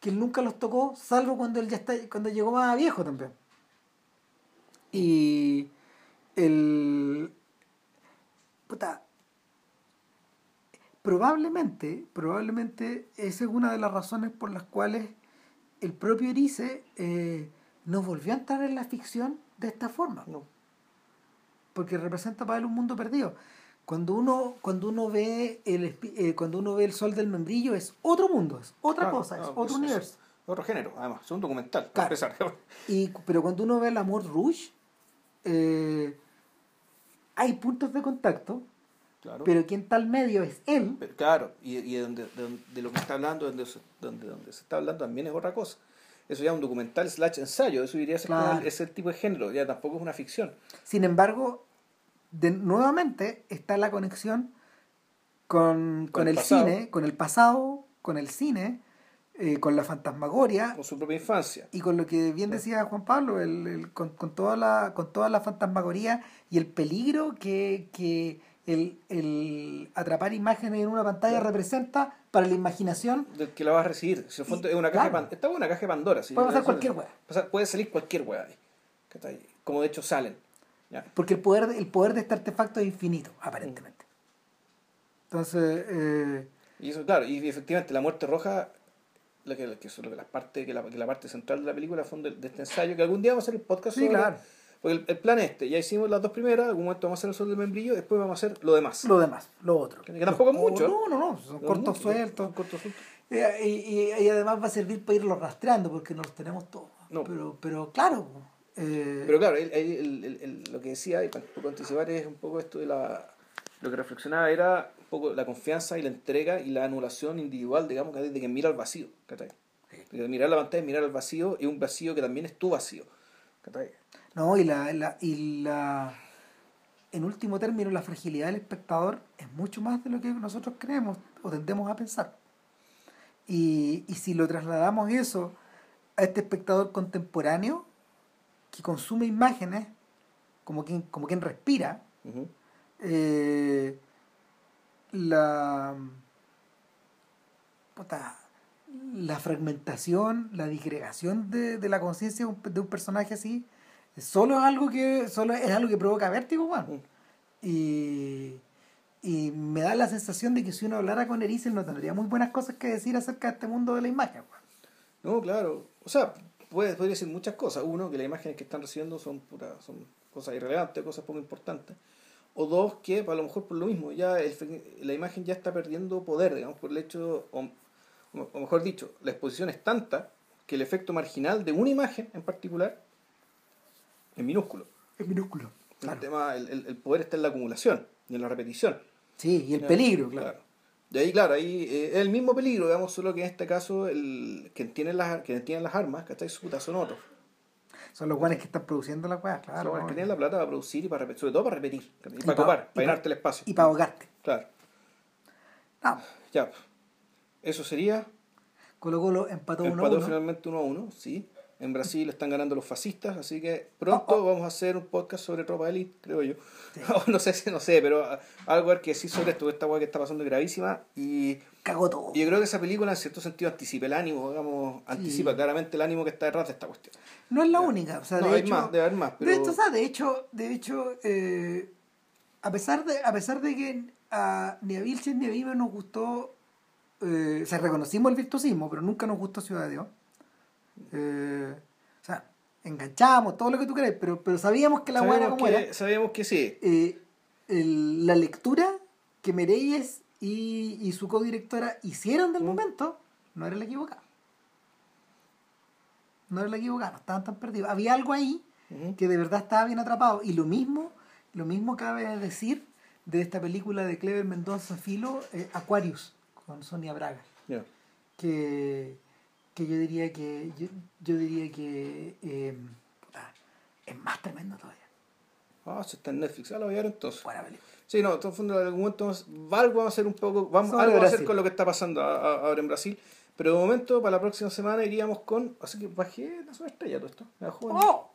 que él nunca los tocó, salvo cuando él ya está, cuando llegó más viejo también. Y el puta, probablemente, probablemente esa es una de las razones por las cuales el propio Erice eh, no volvió a entrar en la ficción de esta forma. No. Porque representa para él un mundo perdido. Cuando uno, cuando uno ve el eh, cuando uno ve el sol del membrillo es otro mundo, es otra cosa, es otro universo. otro género, además, es un documental. Y, pero cuando uno ve el amor rouge, eh, hay puntos de contacto, pero quien tal medio es él. claro, y, y de, donde, de, lo que está hablando, donde, donde, donde se está hablando también es otra cosa. eso ya es un documental slash ensayo, eso diría ser Claro. el- es el tipo de género, ya tampoco es una ficción. Sin embargo, de, nuevamente está la conexión con, con el cine, con el pasado, con el cine, eh, con la fantasmagoria con su propia infancia. y con lo que bien decía Juan Pablo, el, el- con, con toda la, con toda la fantasmagoría y el peligro que, que el, el atrapar imágenes en una pantalla representa para la imaginación. del que la vas a recibir. Si en el fondo Y- es una caja de claro. Pan- esta es una caja de Pandora. si Puede pasar cualquier pasa- Puede salir cualquier. ¿cachai? Como de hecho salen. ¿ya? Porque el poder, el poder de este artefacto es infinito, aparentemente. Entonces, eh, Y eso, claro, y efectivamente la muerte roja, la que, la que, son las partes, que, la, que la parte central de la película fue de, de este ensayo, que algún día vamos a hacer el podcast Sí, sobre- claro. Porque el, el plan es este, ya hicimos las dos primeras, algún momento vamos a hacer el sol del membrillo, después vamos a hacer lo demás. lo demás, lo otro. Que tampoco es Lo- mucho. No, no, no, son cortos sueltos. cortos sueltos. Eh, Y, y- y además va a servir para irlos rastreando porque no los tenemos todos. No. Pero, pero claro, eh, Pero claro, el- el- lo que decía, y para poco anticipar, es un poco esto de la. Lo que reflexionaba era poco la confianza y la entrega y la anulación individual, digamos, de que mira al vacío. ¿cachai? Mirar la pantalla es mirar al vacío y un vacío que también es tu vacío. ¿cachai? no, y la, la, y la en último término, la fragilidad del espectador es mucho más de lo que nosotros creemos o tendemos a pensar. Y, y si lo trasladamos eso a este espectador contemporáneo que consume imágenes como quien, como quien respira, eh, la puta, la fragmentación, la disgregación de, de la conciencia de un, personaje así, solo es algo que, solo es algo que provoca vértigo. Mm. Y, y me da la sensación de que si uno hablara con Erizel no tendría muy buenas cosas que decir acerca de este mundo de la imagen, weón. No, claro. O sea, puede, podría decir muchas cosas. Uno, que las imágenes que están recibiendo son, pura, son cosas irrelevantes, cosas poco importantes. O dos, que a lo mejor por lo mismo, ya el la imagen ya está perdiendo poder, digamos, por el hecho, o, o mejor dicho, la exposición es tanta que el efecto marginal de una imagen en particular es minúsculo. Es minúsculo. El, tema, el, el- el poder está en la acumulación y en la repetición. Sí, y el peligro, claro. Y ahí, claro, ahí eh, es el mismo peligro, digamos, solo que en este caso el quien tiene las, quien tiene las armas, ¿cachai? Puta, son otros. Son los guanes que están produciendo las weas, Son claro. los ¿no? que tienen la plata para producir y para repetir, sobre todo para repetir, y, Y para pa- copar, para pa- llenarte el espacio. Y para ahogarte. Claro, No, ya. Eso sería. Colo Colo empató 1 Empató 1. finalmente 1 a 1, sí. En Brasil están ganando los fascistas, así que pronto Oh, oh. vamos a hacer un podcast sobre tropa élite, creo yo. No sé si no sé, pero algo que decir sobre esto, esta weá que está pasando es gravísima y Cagó todo. Y yo creo que esa película en cierto sentido anticipa el ánimo, digamos, anticipa claramente el ánimo que está detrás de esta cuestión. No es la única. O sea, No, de hay hecho, más, debe haber más, pero- De hecho, o sea, de hecho, de hecho eh, a, pesar de, a pesar de que a, ni a Vilches ni a Vive nos gustó, eh, o sea, reconocimos el virtuosismo, pero nunca nos gustó Ciudad de Dios. Eh, o sea, enganchamos, todo lo que tú crees, pero, pero sabíamos que la buena como que, era. sabíamos que sí. Eh, el- la lectura que Mereyes y, y su codirectora hicieron del Mm. momento no era la equivocada. No era la equivocada, no estaban tan perdidos. Había algo ahí Ujú. que de verdad estaba bien atrapado. Y lo mismo, lo mismo cabe decir de esta película de Clever Mendoza Filo, eh, Aquarius, con Sonia Braga. Ya. Que, que yo diría que yo, yo diría que eh, puta, es más tremendo todavía. Ah, eso está en Netflix. Ah, lo voy a ver entonces. Buena película. Sí, no, en todo fondo, en algún momento vamos, algo vamos a hacer un poco, vamos, algo vamos a hacer con lo que está pasando ahora en Brasil. Pero de momento, para la próxima semana iríamos con. Así que bajé la estrella todo esto. Me bajó en- ¡Oh!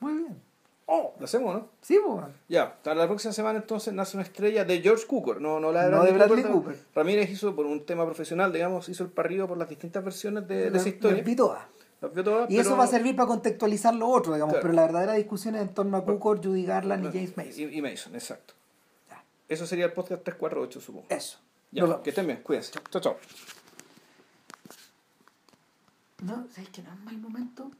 Muy bien. ¡Oh! Lo hacemos, ¿no? Sí, pues. Ya, para la próxima semana entonces nace una estrella de George Cooker, no, no la de No Bradley, de Bradley Cooper. Cooper. Ramírez hizo por un tema profesional, digamos, hizo el parrido por las distintas versiones de, de Las- esa historia. las vi todas. Las vio todas, Y eso va a servir para contextualizar lo otro, digamos. Claro. Pero la verdadera discusión es en torno a Cooker, Judy Garland y James Mason. Y, y Mason, exacto. Ya. Eso sería el podcast 348, supongo. Eso. Ya, Nos que estén bien, cuídense. Chao, chao. No, ¿sabes que no es mal momento?